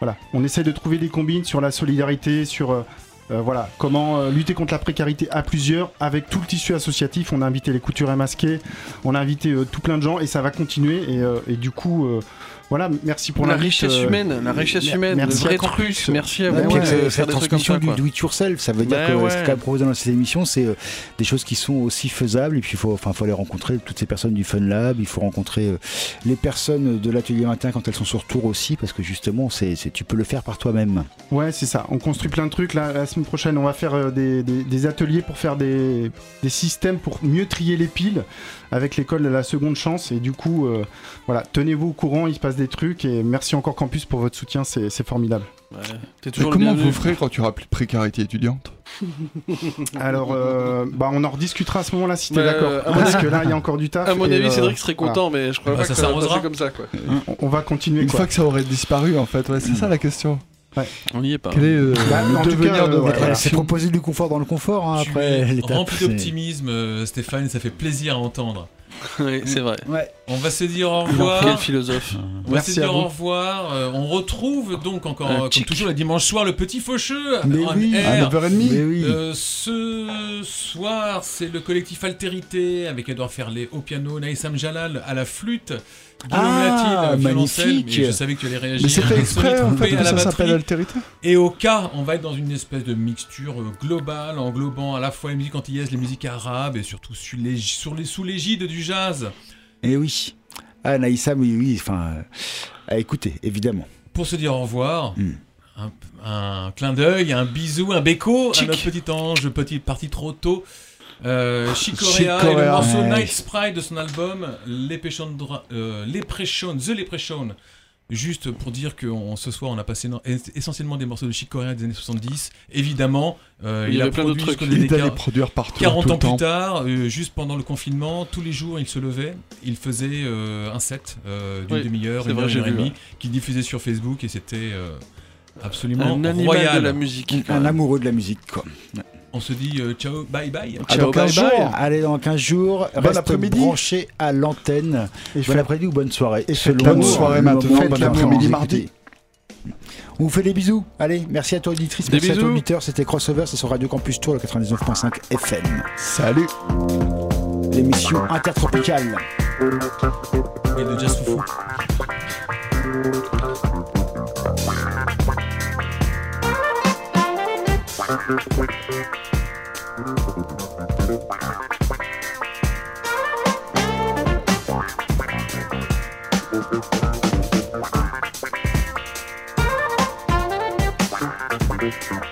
Speaker 4: voilà, on essaie de trouver des combines sur la solidarité, sur euh, euh, voilà, comment lutter contre la précarité à plusieurs avec tout le tissu associatif. On a invité les couturiers masqués, on a invité tout plein de gens et ça va continuer. Et, du coup, voilà, merci pour
Speaker 3: la richesse
Speaker 4: euh,
Speaker 3: humaine, la richesse humaine,
Speaker 4: merci
Speaker 3: le vrai truc. Merci à
Speaker 2: Ouais,
Speaker 3: vous
Speaker 2: cette
Speaker 3: comme
Speaker 2: transmission
Speaker 3: ça.
Speaker 2: du do it yourself, ça veut dire
Speaker 3: Bah
Speaker 2: que
Speaker 3: ouais.
Speaker 2: ce qu'il y a proposé dans ces émissions, c'est euh, des choses qui sont aussi faisables. Et puis il faut, enfin, faut aller rencontrer toutes ces personnes du Fun Lab. Il faut rencontrer euh, les personnes de l'atelier 21 quand elles sont sur tour aussi, parce que justement, c'est, tu peux le faire par toi-même.
Speaker 4: Ouais, c'est ça. On construit plein de trucs. Là, la semaine prochaine, on va faire euh, des, des- des ateliers pour faire des, des systèmes pour mieux trier les piles avec l'école de la seconde chance. Et du coup, euh, voilà, tenez-vous au courant, il se passe des trucs. Et merci encore Campus pour votre soutien, c'est formidable.
Speaker 3: Toujours
Speaker 5: comment vous ferez quand tu auras plus de précarité étudiante?
Speaker 4: Alors, euh, bah, on en rediscutera à ce moment-là si t'es
Speaker 3: Bah,
Speaker 4: d'accord.
Speaker 3: mon
Speaker 4: Parce que là, il y a encore du taf.
Speaker 3: À mon avis,
Speaker 4: euh,
Speaker 3: Cédric serait
Speaker 4: voilà.
Speaker 3: content, mais je crois
Speaker 1: Bah,
Speaker 3: pas
Speaker 1: ça
Speaker 3: que ça comme ça. Quoi.
Speaker 4: On, on va continuer.
Speaker 5: Une
Speaker 4: quoi.
Speaker 5: fois que ça aurait disparu en fait, ouais, c'est ça la question.
Speaker 3: On n'y est pas.
Speaker 5: Quel est euh,
Speaker 4: Bah,
Speaker 5: le devenir
Speaker 4: cas,
Speaker 5: de
Speaker 4: euh,
Speaker 5: votre
Speaker 4: voilà.
Speaker 2: C'est proposer du confort dans le confort. hein, après
Speaker 1: rempli d'optimisme, euh, Stéphane, ça fait plaisir à entendre.
Speaker 3: Oui, c'est vrai.
Speaker 2: Ouais.
Speaker 1: On va se dire au
Speaker 3: Quel
Speaker 1: revoir.
Speaker 3: philosophe.
Speaker 1: On va
Speaker 4: Merci
Speaker 1: se dire au revoir. Euh, on retrouve donc encore, euh, comme toujours, le dimanche soir, le petit faucheux.
Speaker 2: Mais
Speaker 1: en
Speaker 2: oui,
Speaker 1: air.
Speaker 5: À 9h30
Speaker 2: Mais oui.
Speaker 1: Euh, ce soir, c'est le collectif Altérité avec Edouard Ferlet au piano, Naïsam Jalal à la flûte,
Speaker 2: Ah, magnifique.
Speaker 1: mais je savais que tu allais réagir.
Speaker 5: Mais c'est fait exprès en fait,
Speaker 1: à la
Speaker 5: ça s'appelle altérité.
Speaker 1: Et au cas, on va être dans une espèce de mixture euh, globale, englobant à la fois les musiques antillaises, les musiques arabes et surtout sur les, sur les sous l'égide du jazz.
Speaker 2: Et oui. Ah, Naïssa, oui, oui. Enfin, euh, à écouter, évidemment.
Speaker 1: Pour se dire au revoir,
Speaker 2: Mm.
Speaker 1: un, un clin d'œil, un bisou, un béco
Speaker 2: Chic.
Speaker 1: à notre petit ange, petit parti trop tôt. Euh, Corea et le morceau
Speaker 2: Ouais.
Speaker 1: Night Sprite de son album Leprechaun, Dra- euh, The Leprechaun. Juste pour dire que on- ce soir on a passé essentiellement des morceaux de Chic Corea des années 70. Évidemment, euh,
Speaker 3: Il
Speaker 1: a
Speaker 3: plein
Speaker 1: produit
Speaker 3: trucs.
Speaker 5: Il est allé
Speaker 1: déca-
Speaker 5: produire partout.
Speaker 1: 40
Speaker 5: tout le
Speaker 1: ans plus
Speaker 5: temps.
Speaker 1: tard, euh, juste pendant le confinement, tous les jours il se levait, il faisait euh, un set euh, d'une
Speaker 3: Oui,
Speaker 1: demi-heure,
Speaker 3: c'est
Speaker 1: une
Speaker 3: vrai,
Speaker 1: heure, et demie, qu'il diffusait sur Facebook et c'était euh, absolument
Speaker 3: Un animal
Speaker 1: royal.
Speaker 3: de la musique.
Speaker 2: Un amoureux de la musique, quoi.
Speaker 1: On se dit euh, ciao, bye bye.
Speaker 2: À
Speaker 3: Ciao,
Speaker 2: dans 15
Speaker 3: bye bye.
Speaker 2: jours. Allez, dans 15 jours.
Speaker 5: Bon
Speaker 2: Reste branché à l'antenne. Bon après-midi ou bonne soirée.
Speaker 4: Et
Speaker 2: Selon
Speaker 5: Bonne soirée maintenant, bon après-midi mardi.
Speaker 2: On vous fait des bisous. Allez, merci à toi auditrice,
Speaker 3: Des
Speaker 2: merci à toi auditeur. C'était Crossover, c'est sur Radio Campus Tour, le 99.5 FM.
Speaker 5: Salut
Speaker 2: Salut l'émission Intertropicale.
Speaker 1: Et de Jazz Foufou.
Speaker 8: Thank